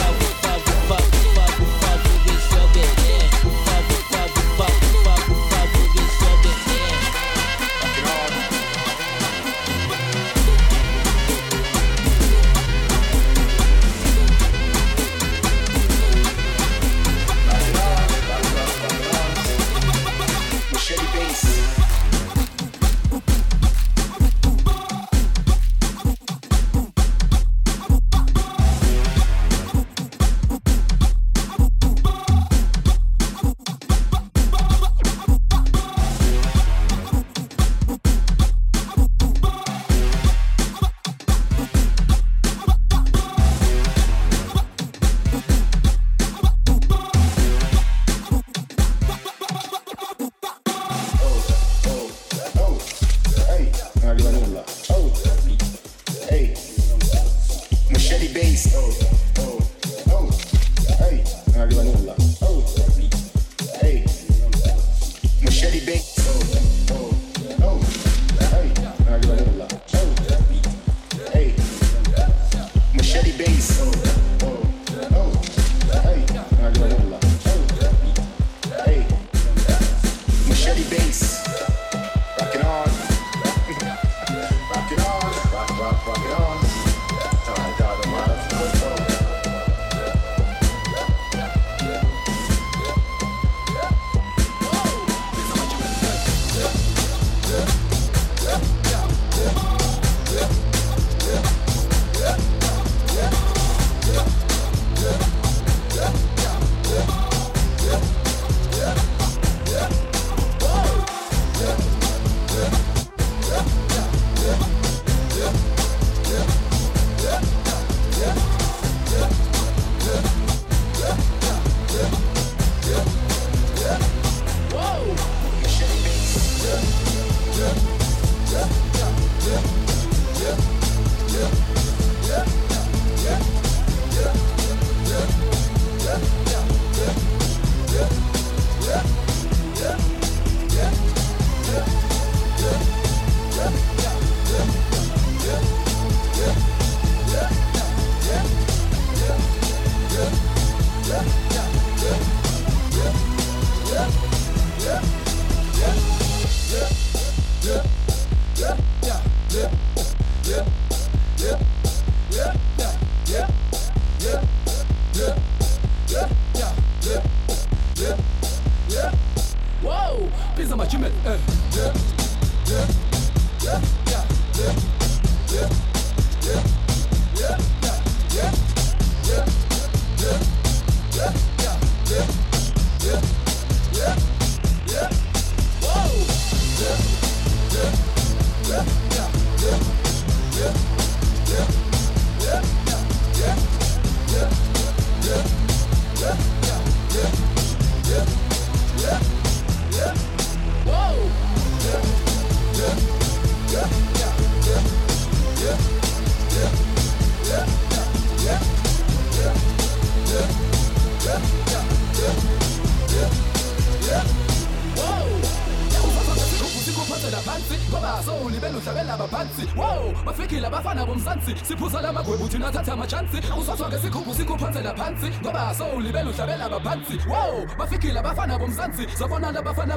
bafi Savana la bafana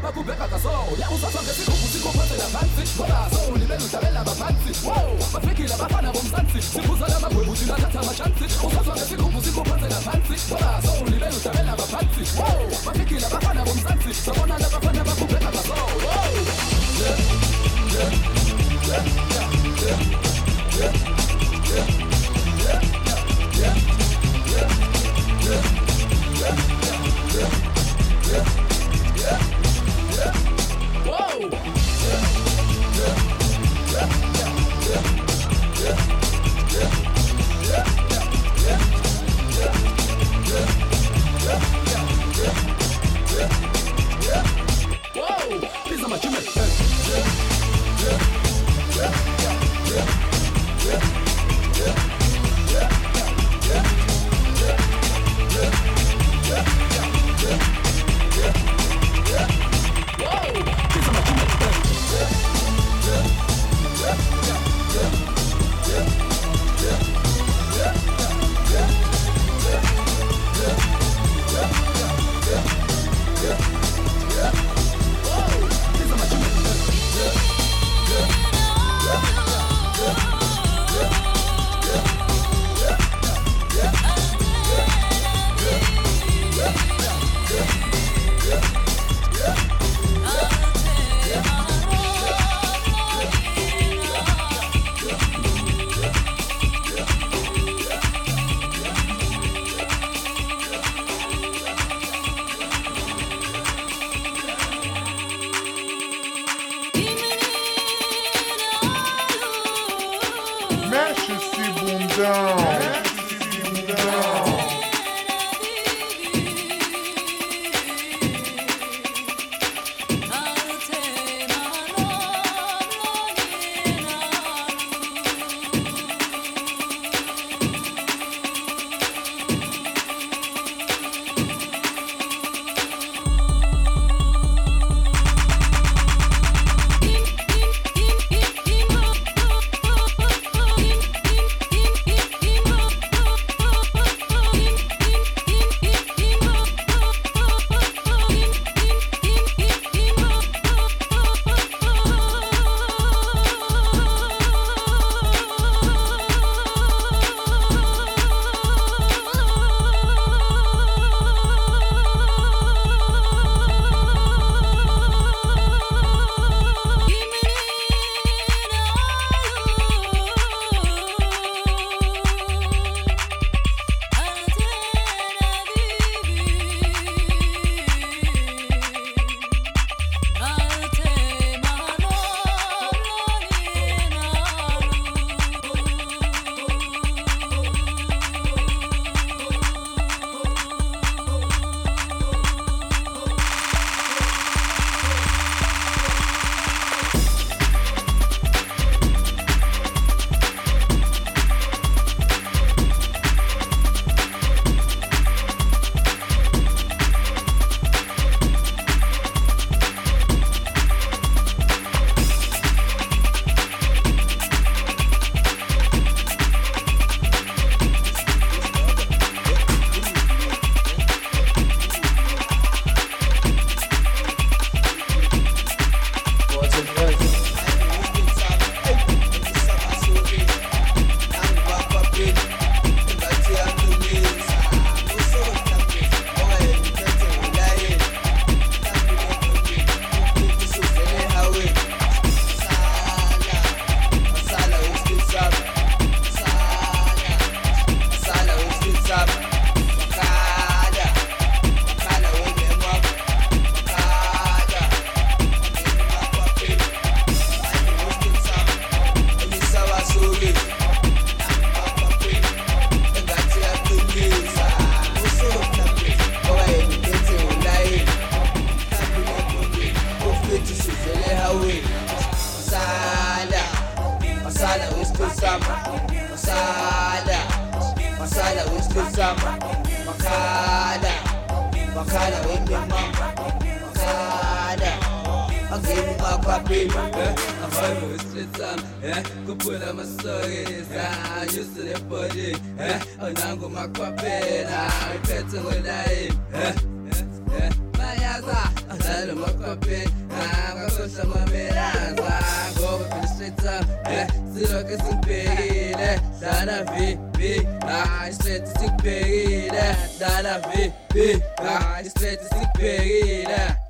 bebida, estreta se ferida.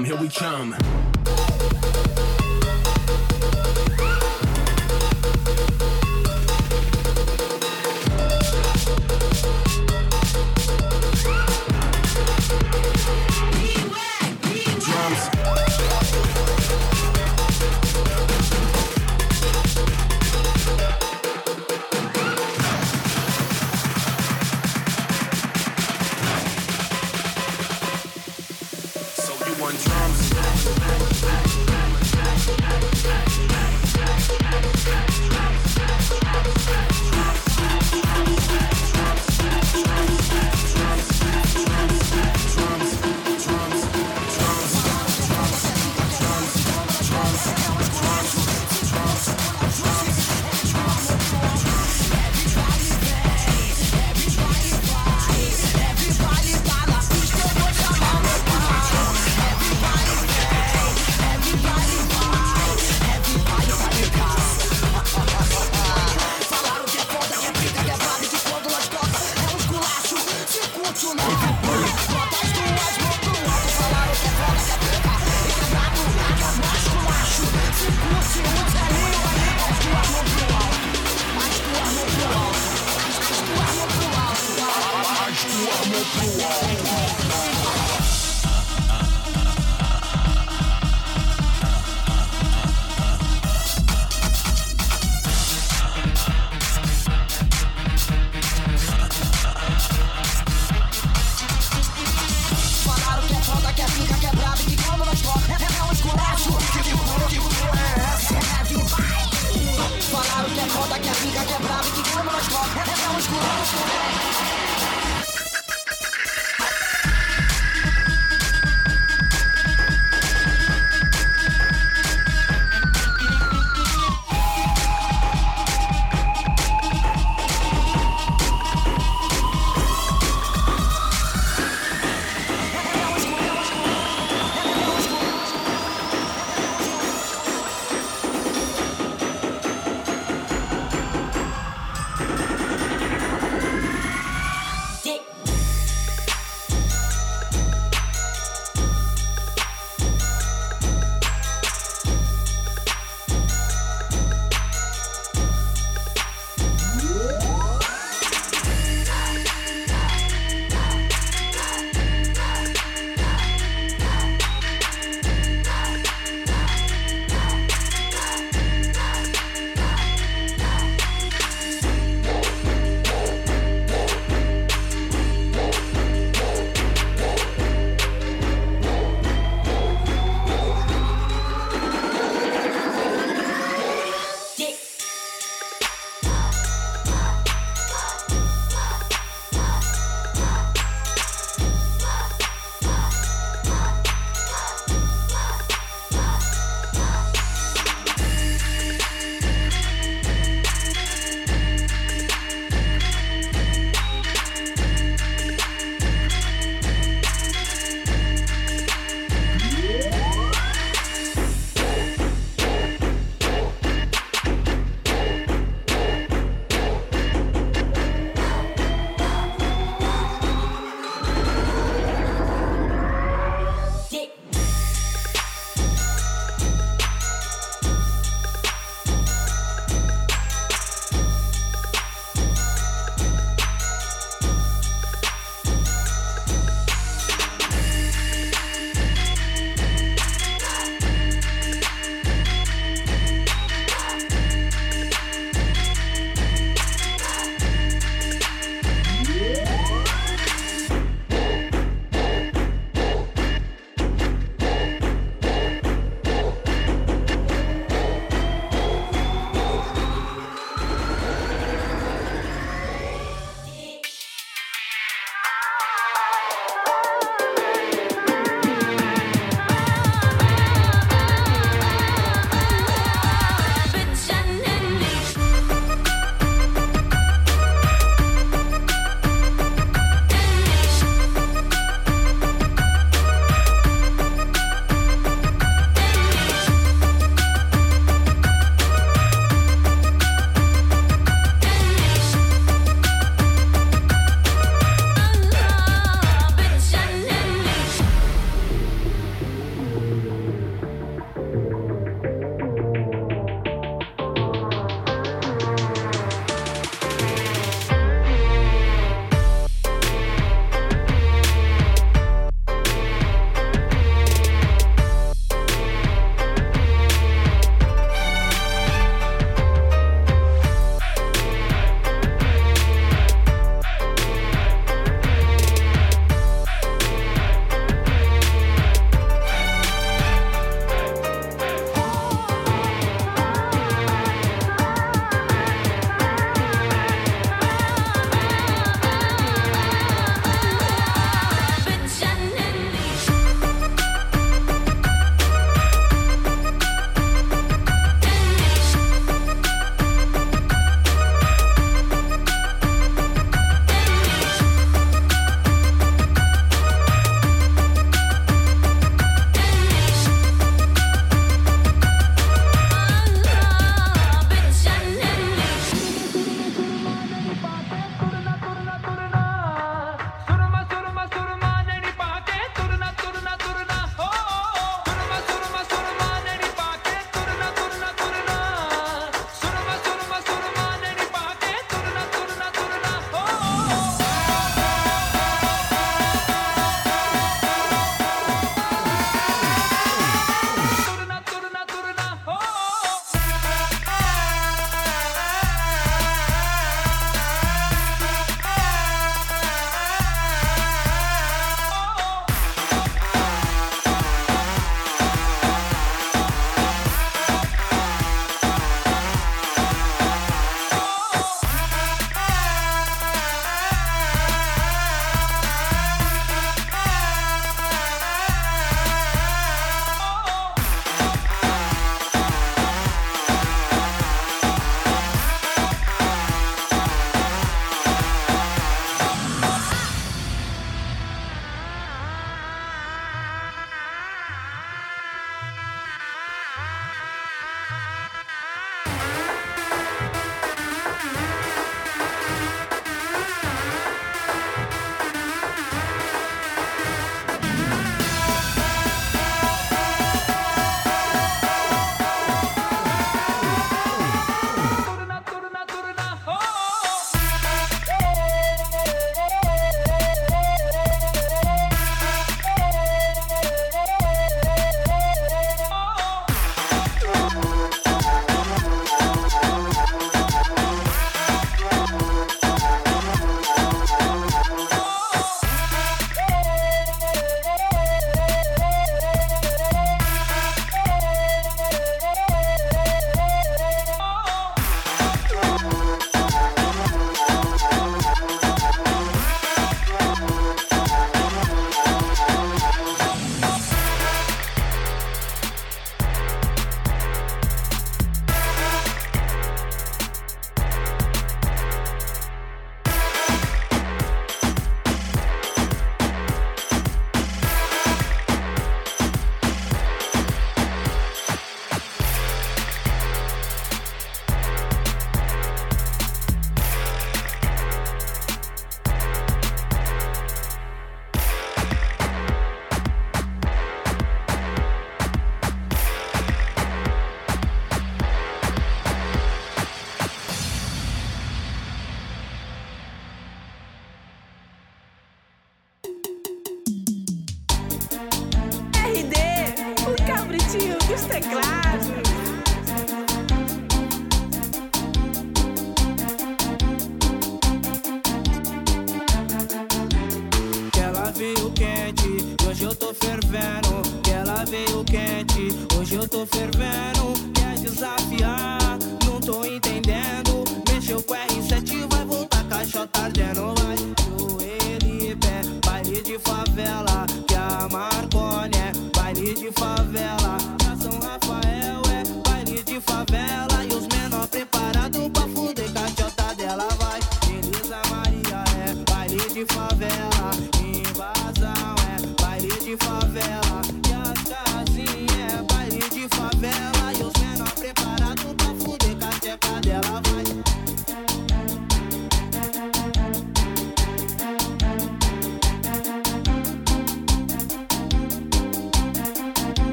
here we come.